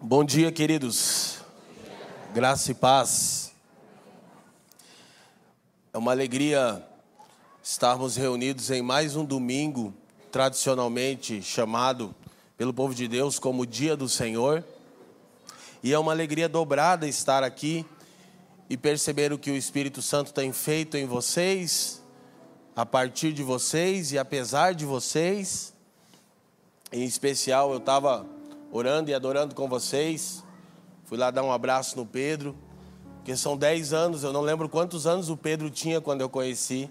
Bom dia, queridos. Graça e paz. É uma alegria estarmos reunidos em mais um domingo, tradicionalmente chamado pelo povo de Deus como Dia do Senhor. E é uma alegria dobrada estar aqui e perceber o que o Espírito Santo tem feito em vocês, a partir de vocês e apesar de vocês. Em especial, eu estava orando e adorando com vocês. Fui lá dar um abraço no Pedro, porque são 10 anos, eu não lembro quantos anos o Pedro tinha quando eu conheci.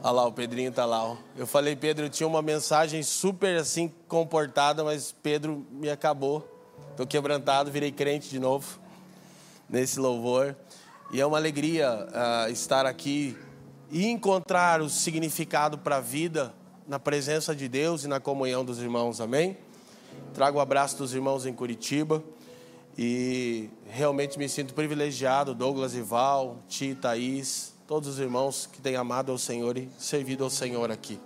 Olha lá, o Pedrinho tá lá. Ó. Eu falei, Pedro, eu tinha uma mensagem super assim comportada, mas Pedro me acabou. Estou quebrantado, virei crente de novo nesse louvor. E é uma alegria uh, estar aqui e encontrar o significado para a vida na presença de Deus e na comunhão dos irmãos. Amém? Trago o abraço dos irmãos em Curitiba e realmente me sinto privilegiado, Douglas e Val, Ti, Thaís, todos os irmãos que têm amado ao Senhor e servido ao Senhor aqui.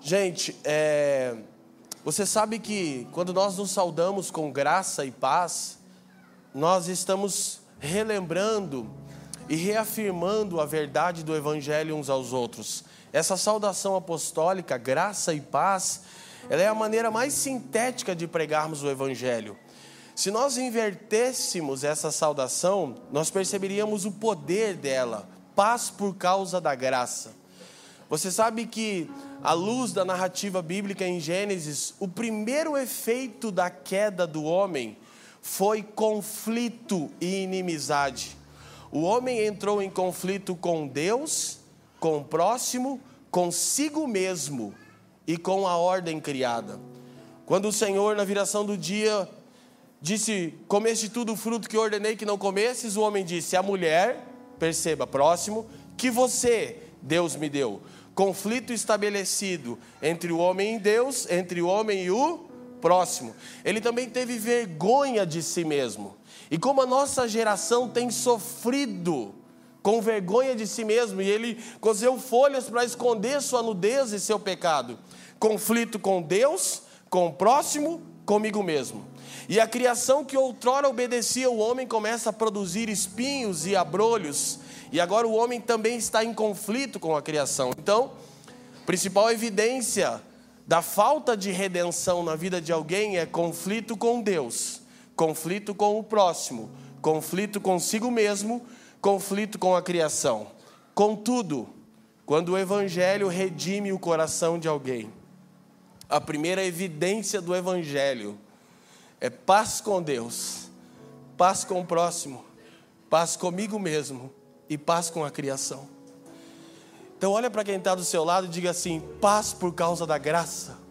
Gente, é, você sabe que quando nós nos saudamos com graça e paz, nós estamos relembrando e reafirmando a verdade do Evangelho uns aos outros. Essa saudação apostólica, graça e paz, ela é a maneira mais sintética de pregarmos o Evangelho. Se nós invertêssemos essa saudação, nós perceberíamos o poder dela, paz por causa da graça. Você sabe que, à luz da narrativa bíblica em Gênesis, o primeiro efeito da queda do homem foi conflito e inimizade. O homem entrou em conflito com Deus, com o próximo, consigo mesmo e com a ordem criada. Quando o Senhor, na viração do dia, disse: Comeste tudo o fruto que ordenei que não comesses, o homem disse: A mulher, perceba, próximo, que você, Deus me deu. Conflito estabelecido entre o homem e Deus, entre o homem e o próximo. Ele também teve vergonha de si mesmo. E como a nossa geração tem sofrido com vergonha de si mesmo, e ele cozeu folhas para esconder sua nudez e seu pecado. Conflito com Deus, com o próximo, comigo mesmo. E a criação que outrora obedecia o homem começa a produzir espinhos e abrolhos, e agora o homem também está em conflito com a criação. Então, principal evidência da falta de redenção na vida de alguém é conflito com Deus, conflito com o próximo, conflito consigo mesmo conflito com a criação. Contudo, quando o Evangelho redime o coração de alguém, a primeira evidência do Evangelho é paz com Deus, paz com o próximo, paz comigo mesmo e paz com a criação. Então, olha para quem está do seu lado e diga assim: paz por causa da graça.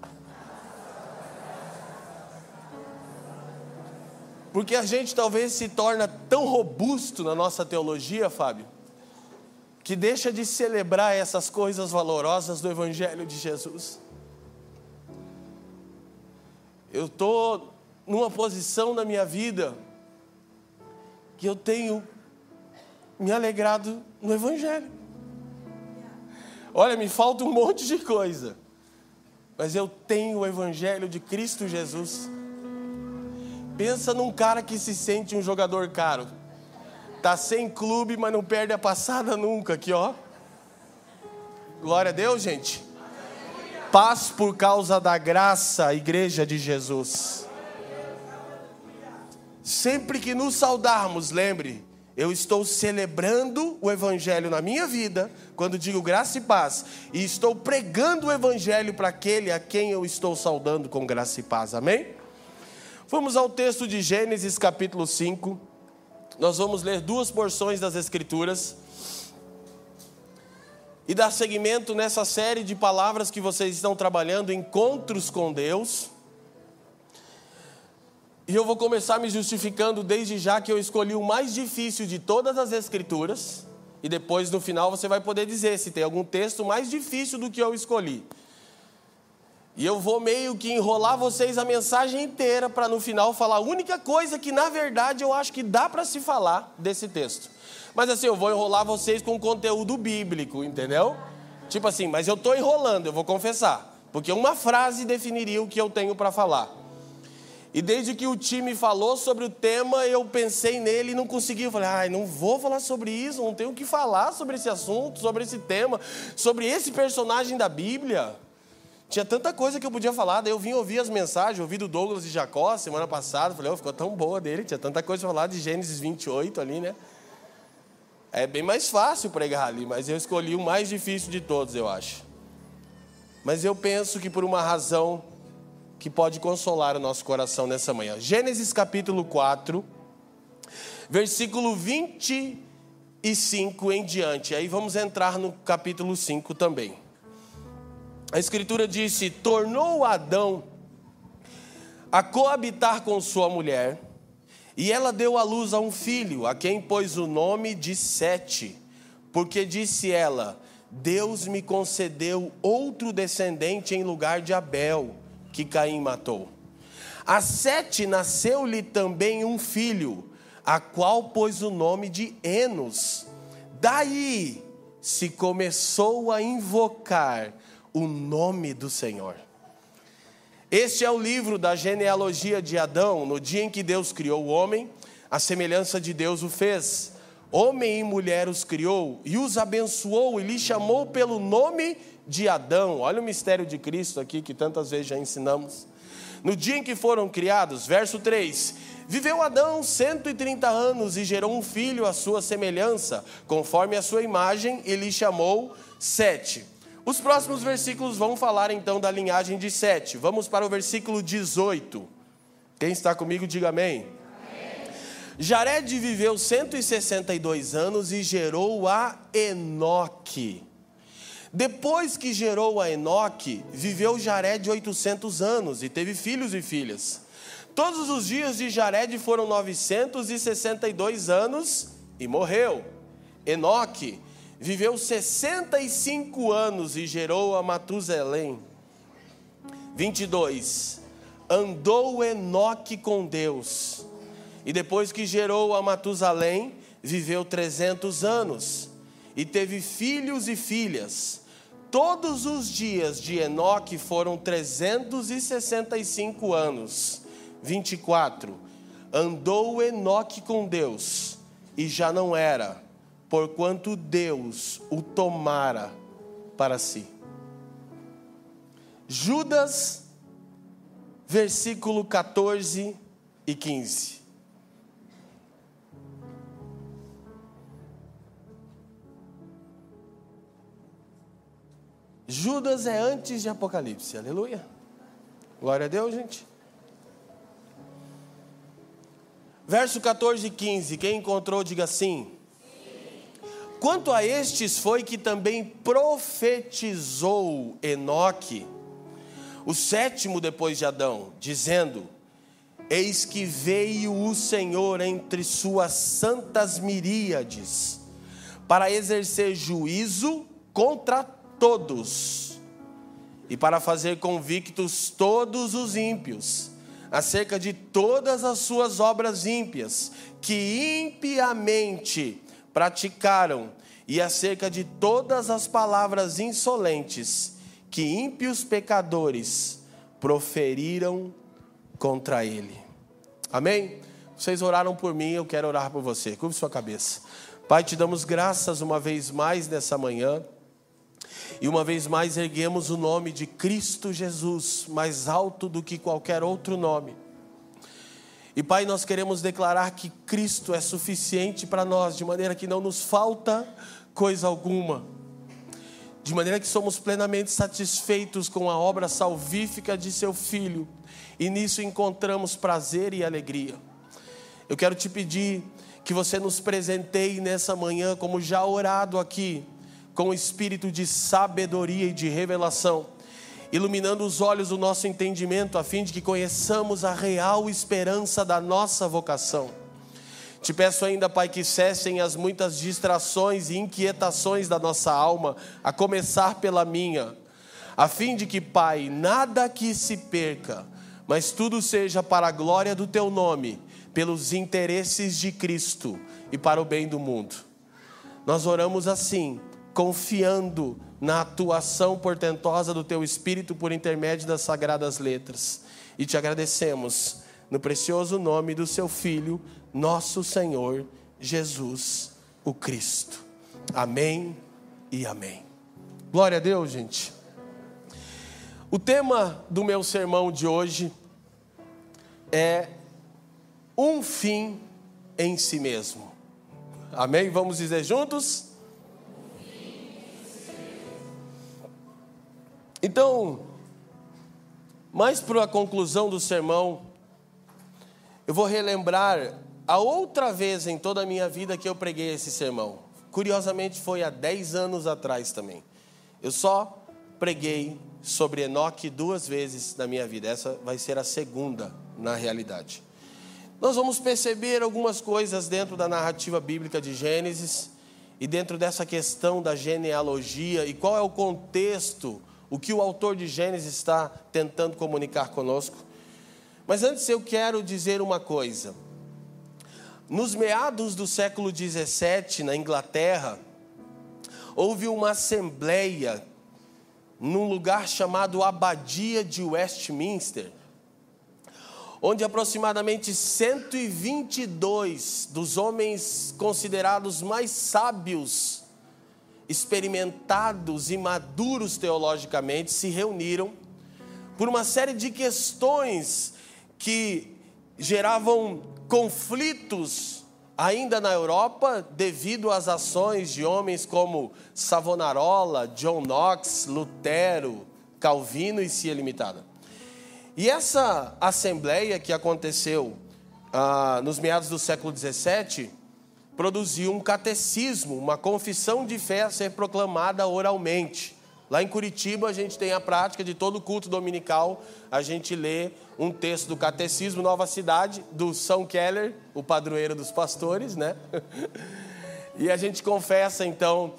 Porque a gente talvez se torna tão robusto na nossa teologia, Fábio, que deixa de celebrar essas coisas valorosas do Evangelho de Jesus. Eu estou numa posição na minha vida que eu tenho me alegrado no Evangelho. Olha, me falta um monte de coisa, mas eu tenho o Evangelho de Cristo Jesus Pensa num cara que se sente um jogador caro. Tá sem clube, mas não perde a passada nunca aqui, ó. Glória a Deus, gente. Paz por causa da graça, igreja de Jesus. Sempre que nos saudarmos, lembre, eu estou celebrando o Evangelho na minha vida, quando digo graça e paz, e estou pregando o Evangelho para aquele a quem eu estou saudando com graça e paz, amém? Vamos ao texto de Gênesis capítulo 5. Nós vamos ler duas porções das Escrituras e dar seguimento nessa série de palavras que vocês estão trabalhando, encontros com Deus. E eu vou começar me justificando desde já que eu escolhi o mais difícil de todas as Escrituras, e depois no final você vai poder dizer se tem algum texto mais difícil do que eu escolhi. E eu vou meio que enrolar vocês a mensagem inteira para no final falar a única coisa que na verdade eu acho que dá para se falar desse texto. Mas assim, eu vou enrolar vocês com conteúdo bíblico, entendeu? Tipo assim, mas eu estou enrolando, eu vou confessar. Porque uma frase definiria o que eu tenho para falar. E desde que o time falou sobre o tema, eu pensei nele e não consegui. Eu falei, ai, não vou falar sobre isso, não tenho o que falar sobre esse assunto, sobre esse tema, sobre esse personagem da Bíblia. Tinha tanta coisa que eu podia falar, daí eu vim ouvir as mensagens, ouvi do Douglas e Jacó semana passada, falei, oh, ficou tão boa dele, tinha tanta coisa para falar de Gênesis 28 ali, né? É bem mais fácil pregar ali, mas eu escolhi o mais difícil de todos, eu acho. Mas eu penso que por uma razão que pode consolar o nosso coração nessa manhã. Gênesis capítulo 4, versículo 25 em diante. Aí vamos entrar no capítulo 5 também. A Escritura disse: tornou Adão a coabitar com sua mulher, e ela deu à luz a um filho, a quem pôs o nome de Sete, porque disse ela: Deus me concedeu outro descendente em lugar de Abel, que Caim matou. A Sete nasceu-lhe também um filho, a qual pôs o nome de Enos. Daí se começou a invocar o nome do Senhor. Este é o livro da genealogia de Adão. No dia em que Deus criou o homem, a semelhança de Deus o fez. Homem e mulher os criou e os abençoou e lhe chamou pelo nome de Adão. Olha o mistério de Cristo aqui que tantas vezes já ensinamos. No dia em que foram criados, verso 3: Viveu Adão 130 anos e gerou um filho à sua semelhança, conforme a sua imagem, e lhe chamou Sete. Os próximos versículos vão falar então da linhagem de Sete. Vamos para o versículo 18. Quem está comigo, diga amém. amém. Jared viveu 162 anos e gerou a Enoque. Depois que gerou a Enoque, viveu Jared 800 anos e teve filhos e filhas. Todos os dias de Jared foram 962 anos e morreu. Enoque viveu 65 anos e gerou a Matusalém. 22. Andou Enoque com Deus. E depois que gerou a Matusalém, viveu 300 anos e teve filhos e filhas. Todos os dias de Enoque foram 365 anos. 24. Andou Enoque com Deus e já não era porquanto Deus o tomara para si. Judas, versículo 14 e 15. Judas é antes de Apocalipse, aleluia. Glória a Deus, gente. Verso 14 e 15, quem encontrou, diga sim. Quanto a estes foi que também profetizou Enoque, o sétimo depois de Adão, dizendo: Eis que veio o Senhor entre suas santas miríades, para exercer juízo contra todos, e para fazer convictos todos os ímpios, acerca de todas as suas obras ímpias, que impiamente praticaram, e acerca de todas as palavras insolentes que ímpios pecadores proferiram contra ele. Amém? Vocês oraram por mim, eu quero orar por você. Curve sua cabeça. Pai, te damos graças uma vez mais nessa manhã. E uma vez mais erguemos o nome de Cristo Jesus, mais alto do que qualquer outro nome. E Pai, nós queremos declarar que Cristo é suficiente para nós, de maneira que não nos falta coisa alguma. De maneira que somos plenamente satisfeitos com a obra salvífica de seu Filho, e nisso encontramos prazer e alegria. Eu quero te pedir que você nos presenteie nessa manhã, como já orado aqui, com o espírito de sabedoria e de revelação iluminando os olhos do nosso entendimento, a fim de que conheçamos a real esperança da nossa vocação. Te peço ainda, Pai, que cessem as muitas distrações e inquietações da nossa alma, a começar pela minha, a fim de que, Pai, nada que se perca, mas tudo seja para a glória do teu nome, pelos interesses de Cristo e para o bem do mundo. Nós oramos assim, confiando na atuação portentosa do teu Espírito por intermédio das sagradas letras. E te agradecemos no precioso nome do seu Filho, nosso Senhor Jesus, o Cristo. Amém e amém. Glória a Deus, gente. O tema do meu sermão de hoje é um fim em si mesmo. Amém? Vamos dizer juntos? Então, mais para a conclusão do sermão, eu vou relembrar a outra vez em toda a minha vida que eu preguei esse sermão. Curiosamente, foi há 10 anos atrás também. Eu só preguei sobre Enoque duas vezes na minha vida. Essa vai ser a segunda, na realidade. Nós vamos perceber algumas coisas dentro da narrativa bíblica de Gênesis e dentro dessa questão da genealogia e qual é o contexto, o que o autor de Gênesis está tentando comunicar conosco. Mas antes eu quero dizer uma coisa. Nos meados do século 17, na Inglaterra, houve uma assembleia num lugar chamado Abadia de Westminster, onde aproximadamente 122 dos homens considerados mais sábios, experimentados e maduros teologicamente se reuniram por uma série de questões que geravam conflitos ainda na Europa, devido às ações de homens como Savonarola, John Knox, Lutero, Calvino e Cia Limitada. E essa assembleia que aconteceu ah, nos meados do século XVII produziu um catecismo, uma confissão de fé a ser proclamada oralmente. Lá em Curitiba, a gente tem a prática de todo culto dominical, a gente lê um texto do Catecismo Nova Cidade, do São Keller, o padroeiro dos pastores, né? E a gente confessa, então,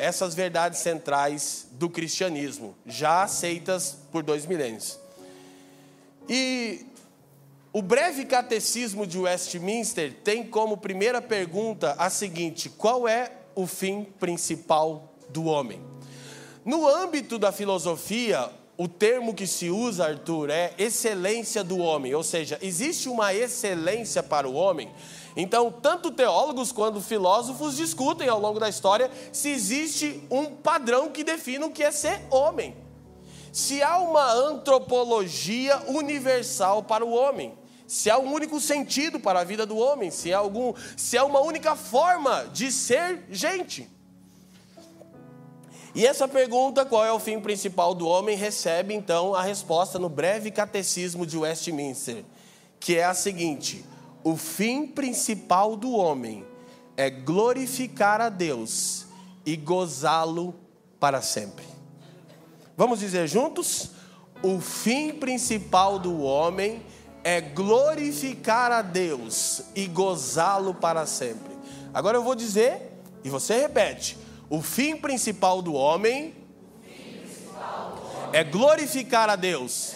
essas verdades centrais do cristianismo, já aceitas por dois milênios. E o breve catecismo de Westminster tem como primeira pergunta a seguinte: qual é o fim principal do homem? No âmbito da filosofia, o termo que se usa, Arthur, é excelência do homem, ou seja, existe uma excelência para o homem. Então, tanto teólogos quanto filósofos discutem ao longo da história se existe um padrão que define o que é ser homem. Se há uma antropologia universal para o homem, se há um único sentido para a vida do homem, se há algum, se há uma única forma de ser gente. E essa pergunta, qual é o fim principal do homem, recebe então a resposta no breve catecismo de Westminster, que é a seguinte: o fim principal do homem é glorificar a Deus e gozá-lo para sempre. Vamos dizer juntos? O fim principal do homem é glorificar a Deus e gozá-lo para sempre. Agora eu vou dizer e você repete o fim principal do homem é glorificar a Deus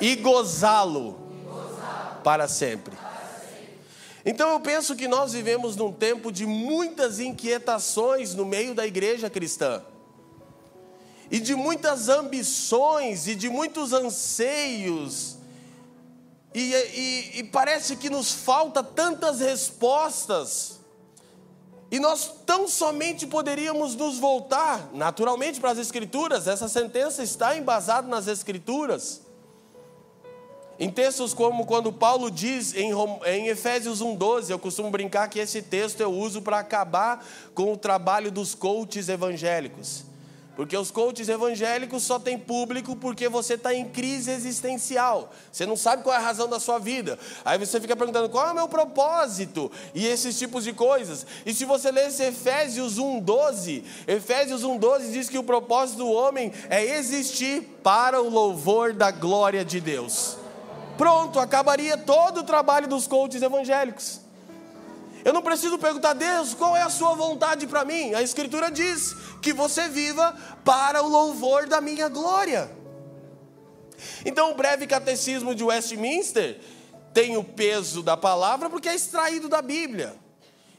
e gozá-lo para sempre. Então eu penso que nós vivemos num tempo de muitas inquietações no meio da igreja cristã. E de muitas ambições e de muitos anseios. E, e, e parece que nos falta tantas respostas e nós tão somente poderíamos nos voltar naturalmente para as Escrituras, essa sentença está embasada nas Escrituras. Em textos como quando Paulo diz em, em Efésios 1,12, eu costumo brincar que esse texto eu uso para acabar com o trabalho dos coaches evangélicos. Porque os coaches evangélicos só têm público porque você está em crise existencial. Você não sabe qual é a razão da sua vida. Aí você fica perguntando qual é o meu propósito e esses tipos de coisas. E se você ler esse Efésios 1,12, Efésios 1,12 diz que o propósito do homem é existir para o louvor da glória de Deus. Pronto, acabaria todo o trabalho dos coaches evangélicos. Eu não preciso perguntar, Deus, qual é a sua vontade para mim? A Escritura diz que você viva para o louvor da minha glória. Então, o breve catecismo de Westminster tem o peso da palavra porque é extraído da Bíblia.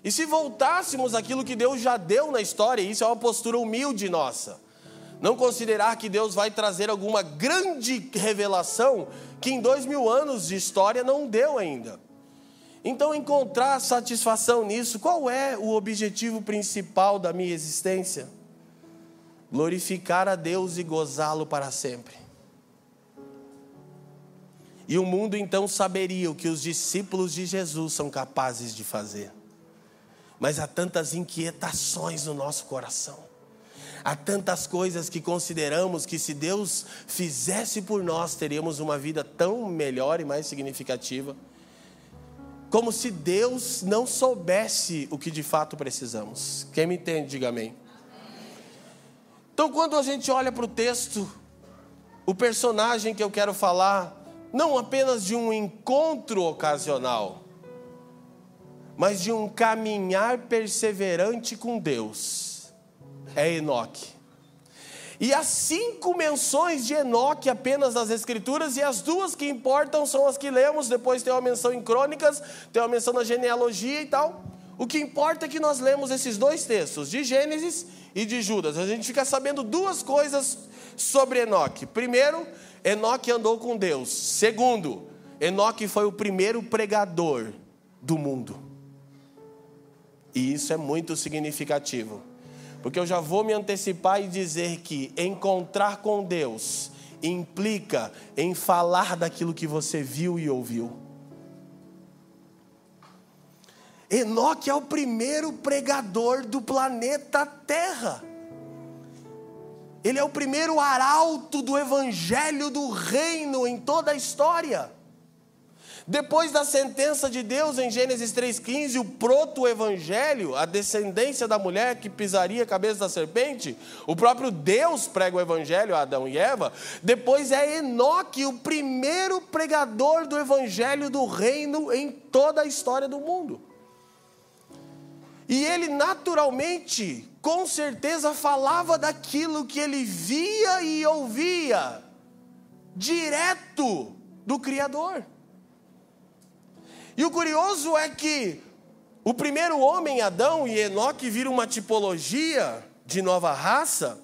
E se voltássemos aquilo que Deus já deu na história, isso é uma postura humilde nossa. Não considerar que Deus vai trazer alguma grande revelação que em dois mil anos de história não deu ainda. Então, encontrar satisfação nisso, qual é o objetivo principal da minha existência? Glorificar a Deus e gozá-lo para sempre. E o mundo então saberia o que os discípulos de Jesus são capazes de fazer. Mas há tantas inquietações no nosso coração. Há tantas coisas que consideramos que se Deus fizesse por nós, teríamos uma vida tão melhor e mais significativa. Como se Deus não soubesse o que de fato precisamos. Quem me entende, diga amém. Então, quando a gente olha para o texto, o personagem que eu quero falar, não apenas de um encontro ocasional, mas de um caminhar perseverante com Deus é Enoque. E há cinco menções de Enoque apenas nas Escrituras, e as duas que importam são as que lemos, depois tem uma menção em Crônicas, tem uma menção na genealogia e tal. O que importa é que nós lemos esses dois textos, de Gênesis e de Judas. A gente fica sabendo duas coisas sobre Enoque. Primeiro, Enoque andou com Deus. Segundo, Enoque foi o primeiro pregador do mundo. E isso é muito significativo. Porque eu já vou me antecipar e dizer que encontrar com Deus implica em falar daquilo que você viu e ouviu. Enoque é o primeiro pregador do planeta Terra. Ele é o primeiro arauto do evangelho do reino em toda a história. Depois da sentença de Deus em Gênesis 3,15, o proto-evangelho, a descendência da mulher que pisaria a cabeça da serpente, o próprio Deus prega o evangelho a Adão e Eva. Depois é Enoque, o primeiro pregador do evangelho do reino em toda a história do mundo. E ele naturalmente, com certeza, falava daquilo que ele via e ouvia, direto do Criador. E o curioso é que o primeiro homem, Adão e Enoque, viram uma tipologia de nova raça.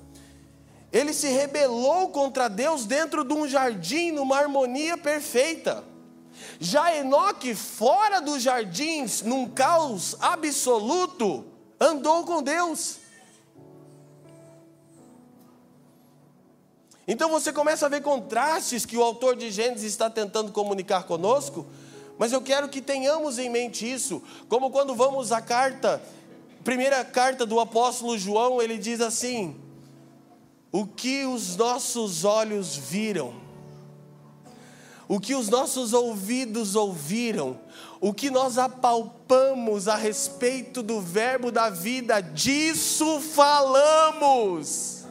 Ele se rebelou contra Deus dentro de um jardim, numa harmonia perfeita. Já Enoque, fora dos jardins, num caos absoluto, andou com Deus. Então você começa a ver contrastes que o autor de Gênesis está tentando comunicar conosco mas eu quero que tenhamos em mente isso, como quando vamos à carta, primeira carta do apóstolo João, ele diz assim: O que os nossos olhos viram, o que os nossos ouvidos ouviram, o que nós apalpamos a respeito do Verbo da vida, disso falamos.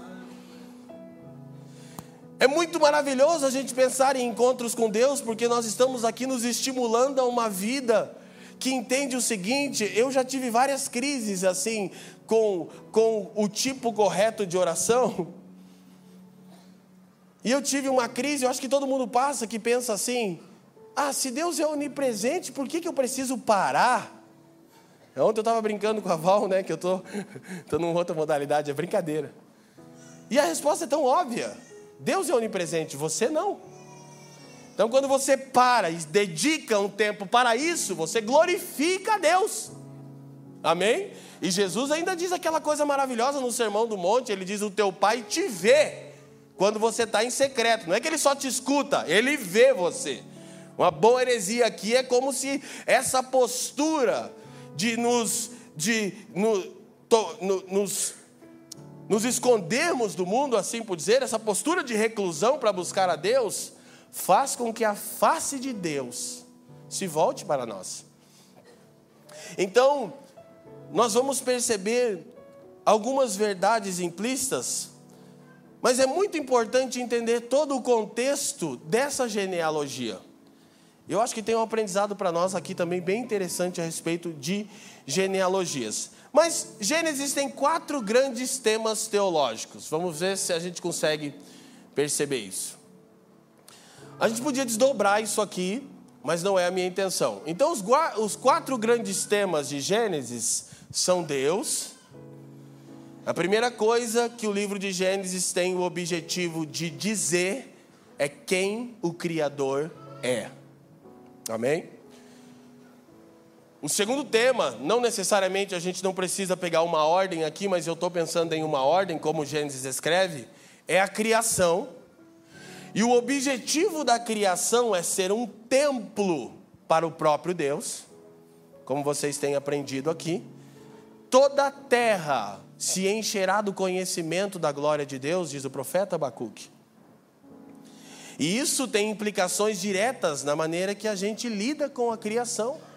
É muito maravilhoso a gente pensar em encontros com Deus, porque nós estamos aqui nos estimulando a uma vida que entende o seguinte: eu já tive várias crises assim, com, com o tipo correto de oração. E eu tive uma crise, eu acho que todo mundo passa, que pensa assim: ah, se Deus é onipresente, por que, que eu preciso parar? Ontem eu estava brincando com a Val, né, que eu estou tô, tô numa outra modalidade, é brincadeira. E a resposta é tão óbvia. Deus é onipresente, você não. Então, quando você para e dedica um tempo para isso, você glorifica a Deus. Amém? E Jesus ainda diz aquela coisa maravilhosa no Sermão do Monte: Ele diz: O teu pai te vê quando você está em secreto. Não é que ele só te escuta, ele vê você. Uma boa heresia aqui é como se essa postura de nos, de, no, to, no, nos nos escondermos do mundo, assim por dizer, essa postura de reclusão para buscar a Deus, faz com que a face de Deus se volte para nós. Então, nós vamos perceber algumas verdades implícitas, mas é muito importante entender todo o contexto dessa genealogia. Eu acho que tem um aprendizado para nós aqui também bem interessante a respeito de genealogias. Mas Gênesis tem quatro grandes temas teológicos. Vamos ver se a gente consegue perceber isso. A gente podia desdobrar isso aqui, mas não é a minha intenção. Então, os, os quatro grandes temas de Gênesis são Deus. A primeira coisa que o livro de Gênesis tem o objetivo de dizer é quem o Criador é. Amém? O segundo tema, não necessariamente a gente não precisa pegar uma ordem aqui, mas eu estou pensando em uma ordem, como Gênesis escreve, é a criação. E o objetivo da criação é ser um templo para o próprio Deus, como vocês têm aprendido aqui. Toda a terra se encherá do conhecimento da glória de Deus, diz o profeta Abacuque. E isso tem implicações diretas na maneira que a gente lida com a criação.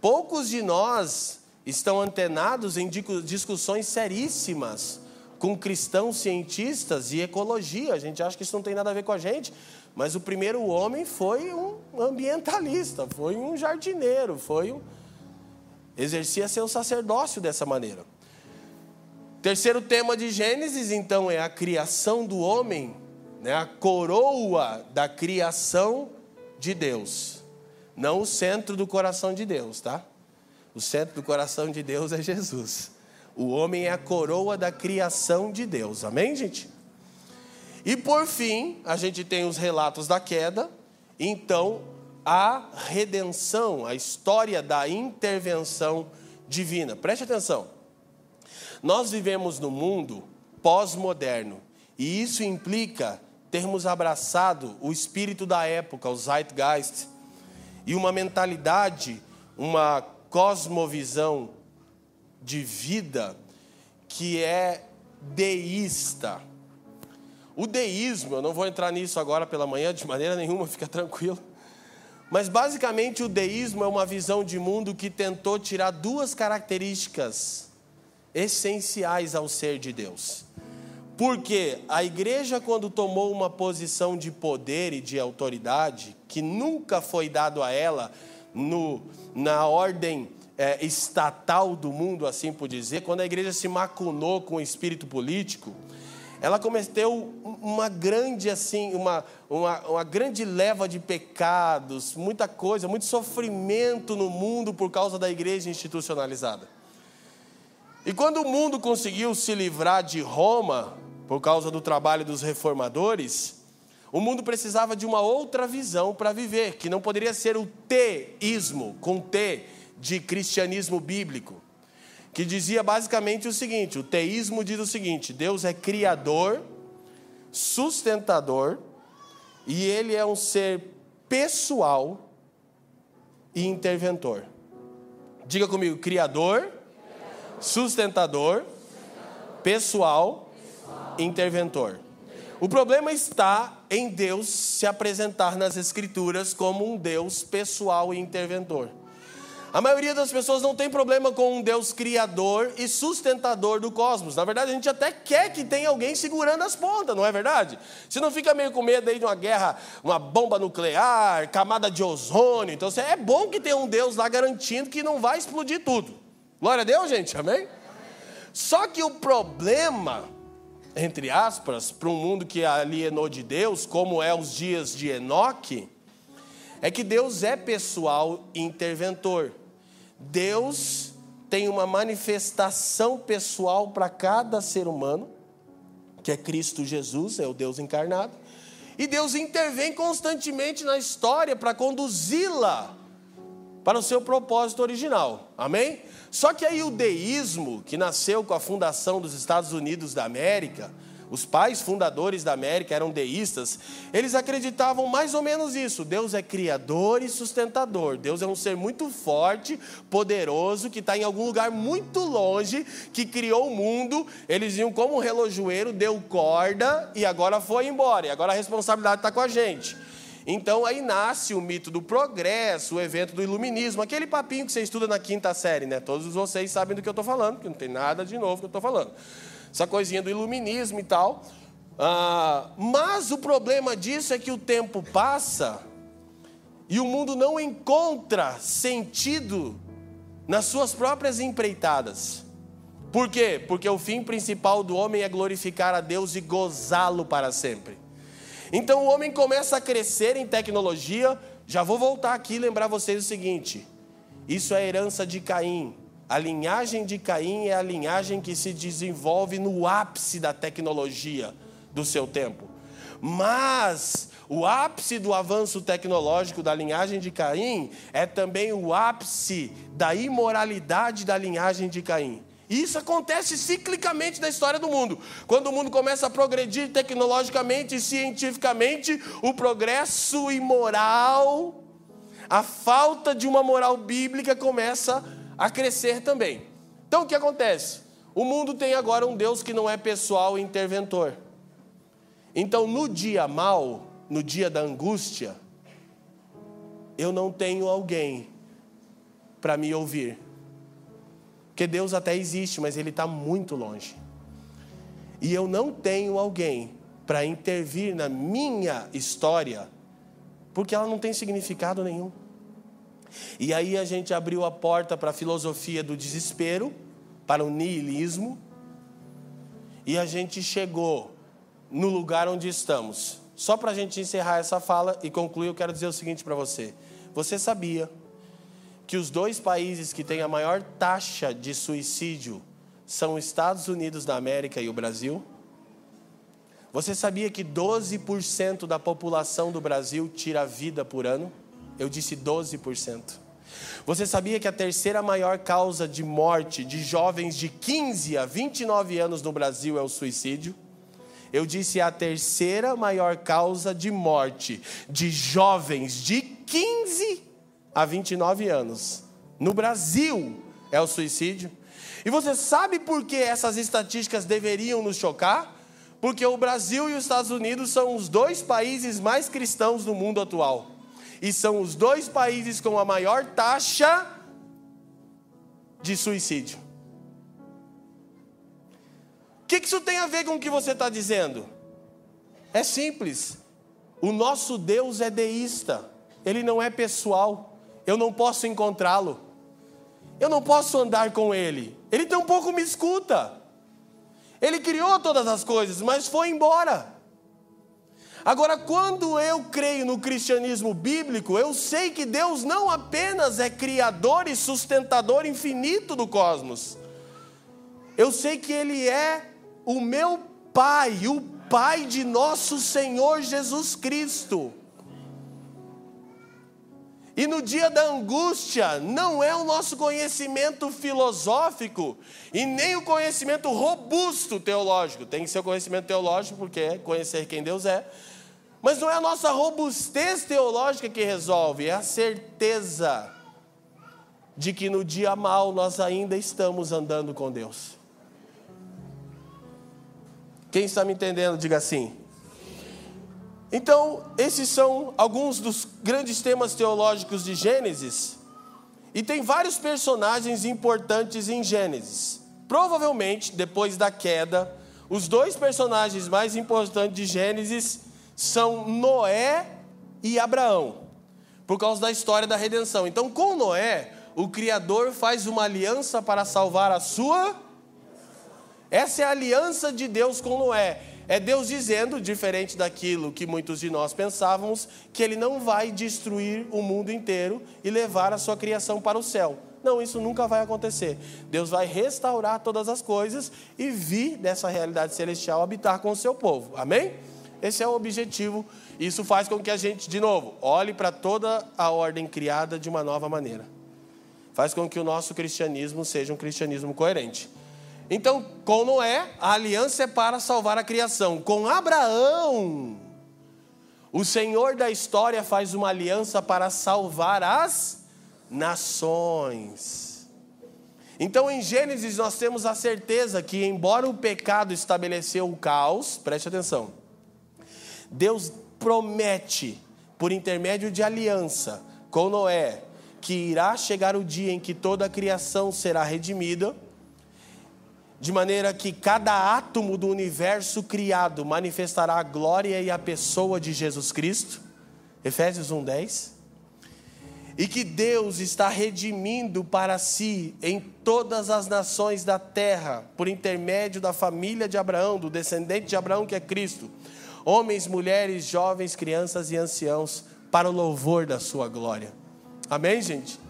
Poucos de nós estão antenados em discussões seríssimas com cristãos cientistas e ecologia. A gente acha que isso não tem nada a ver com a gente, mas o primeiro homem foi um ambientalista, foi um jardineiro, foi um exercia seu sacerdócio dessa maneira. Terceiro tema de Gênesis, então, é a criação do homem né, a coroa da criação de Deus, não o centro do coração de Deus, tá? O centro do coração de Deus é Jesus. O homem é a coroa da criação de Deus, amém, gente? E por fim, a gente tem os relatos da queda, então a redenção, a história da intervenção divina. Preste atenção. Nós vivemos no mundo pós-moderno, e isso implica termos abraçado o espírito da época, o Zeitgeist, e uma mentalidade, uma cosmovisão de vida que é deísta. O deísmo, eu não vou entrar nisso agora pela manhã de maneira nenhuma, fica tranquilo. Mas basicamente o deísmo é uma visão de mundo que tentou tirar duas características essenciais ao ser de Deus. Porque a igreja, quando tomou uma posição de poder e de autoridade, que nunca foi dado a ela no, na ordem é, estatal do mundo, assim por dizer, quando a igreja se macunou com o espírito político, ela cometeu uma grande assim, uma, uma, uma grande leva de pecados, muita coisa, muito sofrimento no mundo por causa da igreja institucionalizada. E quando o mundo conseguiu se livrar de Roma, por causa do trabalho dos reformadores, o mundo precisava de uma outra visão para viver, que não poderia ser o teísmo, com T, de cristianismo bíblico, que dizia basicamente o seguinte: o teísmo diz o seguinte, Deus é criador, sustentador, e ele é um ser pessoal e interventor. Diga comigo, criador, sustentador, pessoal interventor. O problema está em Deus se apresentar nas Escrituras como um Deus pessoal e interventor. A maioria das pessoas não tem problema com um Deus criador e sustentador do cosmos. Na verdade, a gente até quer que tenha alguém segurando as pontas, não é verdade? Você não fica meio com medo aí de uma guerra, uma bomba nuclear, camada de ozônio. Então, é bom que tenha um Deus lá garantindo que não vai explodir tudo. Glória a Deus, gente, amém? Só que o problema entre aspas, para um mundo que alienou de Deus, como é os dias de Enoque, é que Deus é pessoal interventor. Deus tem uma manifestação pessoal para cada ser humano, que é Cristo Jesus, é o Deus encarnado, e Deus intervém constantemente na história para conduzi-la para o seu propósito original. Amém? Só que aí o deísmo, que nasceu com a fundação dos Estados Unidos da América, os pais fundadores da América eram deístas, eles acreditavam mais ou menos isso: Deus é criador e sustentador. Deus é um ser muito forte, poderoso, que está em algum lugar muito longe, que criou o mundo. Eles iam como um relojoeiro, deu corda e agora foi embora. E agora a responsabilidade está com a gente. Então aí nasce o mito do progresso, o evento do iluminismo, aquele papinho que você estuda na quinta série, né? Todos vocês sabem do que eu estou falando, que não tem nada de novo que eu estou falando. Essa coisinha do iluminismo e tal. Ah, mas o problema disso é que o tempo passa e o mundo não encontra sentido nas suas próprias empreitadas. Por quê? Porque o fim principal do homem é glorificar a Deus e gozá-lo para sempre. Então o homem começa a crescer em tecnologia. Já vou voltar aqui e lembrar vocês o seguinte: isso é herança de Caim. A linhagem de Caim é a linhagem que se desenvolve no ápice da tecnologia do seu tempo. Mas o ápice do avanço tecnológico da linhagem de Caim é também o ápice da imoralidade da linhagem de Caim. E isso acontece ciclicamente na história do mundo. Quando o mundo começa a progredir tecnologicamente e cientificamente, o progresso imoral, a falta de uma moral bíblica começa a crescer também. Então o que acontece? O mundo tem agora um Deus que não é pessoal e interventor. Então no dia mal, no dia da angústia, eu não tenho alguém para me ouvir porque Deus até existe, mas Ele está muito longe. E eu não tenho alguém para intervir na minha história, porque ela não tem significado nenhum. E aí a gente abriu a porta para a filosofia do desespero, para o niilismo, e a gente chegou no lugar onde estamos. Só para a gente encerrar essa fala e concluir, eu quero dizer o seguinte para você: você sabia que os dois países que têm a maior taxa de suicídio são os Estados Unidos da América e o Brasil? Você sabia que 12% da população do Brasil tira vida por ano? Eu disse 12%. Você sabia que a terceira maior causa de morte de jovens de 15 a 29 anos no Brasil é o suicídio? Eu disse a terceira maior causa de morte de jovens de 15 há 29 anos. No Brasil é o suicídio. E você sabe por que essas estatísticas deveriam nos chocar? Porque o Brasil e os Estados Unidos são os dois países mais cristãos do mundo atual. E são os dois países com a maior taxa de suicídio. O que isso tem a ver com o que você está dizendo? É simples. O nosso Deus é deísta, ele não é pessoal eu não posso encontrá-lo, eu não posso andar com ele, ele tampouco me escuta. Ele criou todas as coisas, mas foi embora. Agora, quando eu creio no cristianismo bíblico, eu sei que Deus não apenas é criador e sustentador infinito do cosmos, eu sei que Ele é o meu Pai, o Pai de nosso Senhor Jesus Cristo. E no dia da angústia, não é o nosso conhecimento filosófico e nem o conhecimento robusto teológico. Tem que ser o conhecimento teológico, porque é conhecer quem Deus é. Mas não é a nossa robustez teológica que resolve, é a certeza de que no dia mal nós ainda estamos andando com Deus. Quem está me entendendo, diga assim. Então, esses são alguns dos grandes temas teológicos de Gênesis. E tem vários personagens importantes em Gênesis. Provavelmente, depois da queda, os dois personagens mais importantes de Gênesis são Noé e Abraão, por causa da história da redenção. Então, com Noé, o Criador faz uma aliança para salvar a sua. Essa é a aliança de Deus com Noé. É Deus dizendo, diferente daquilo que muitos de nós pensávamos, que Ele não vai destruir o mundo inteiro e levar a sua criação para o céu. Não, isso nunca vai acontecer. Deus vai restaurar todas as coisas e vir dessa realidade celestial habitar com o seu povo. Amém? Esse é o objetivo. Isso faz com que a gente, de novo, olhe para toda a ordem criada de uma nova maneira. Faz com que o nosso cristianismo seja um cristianismo coerente. Então, com Noé, a aliança é para salvar a criação. Com Abraão, o Senhor da história faz uma aliança para salvar as nações. Então, em Gênesis, nós temos a certeza que, embora o pecado estabeleceu o caos, preste atenção, Deus promete, por intermédio de aliança com Noé, que irá chegar o dia em que toda a criação será redimida de maneira que cada átomo do universo criado manifestará a glória e a pessoa de Jesus Cristo. Efésios 1:10. e que Deus está redimindo para si em todas as nações da terra, por intermédio da família de Abraão, do descendente de Abraão que é Cristo, homens, mulheres, jovens, crianças e anciãos, para o louvor da sua glória. Amém, gente?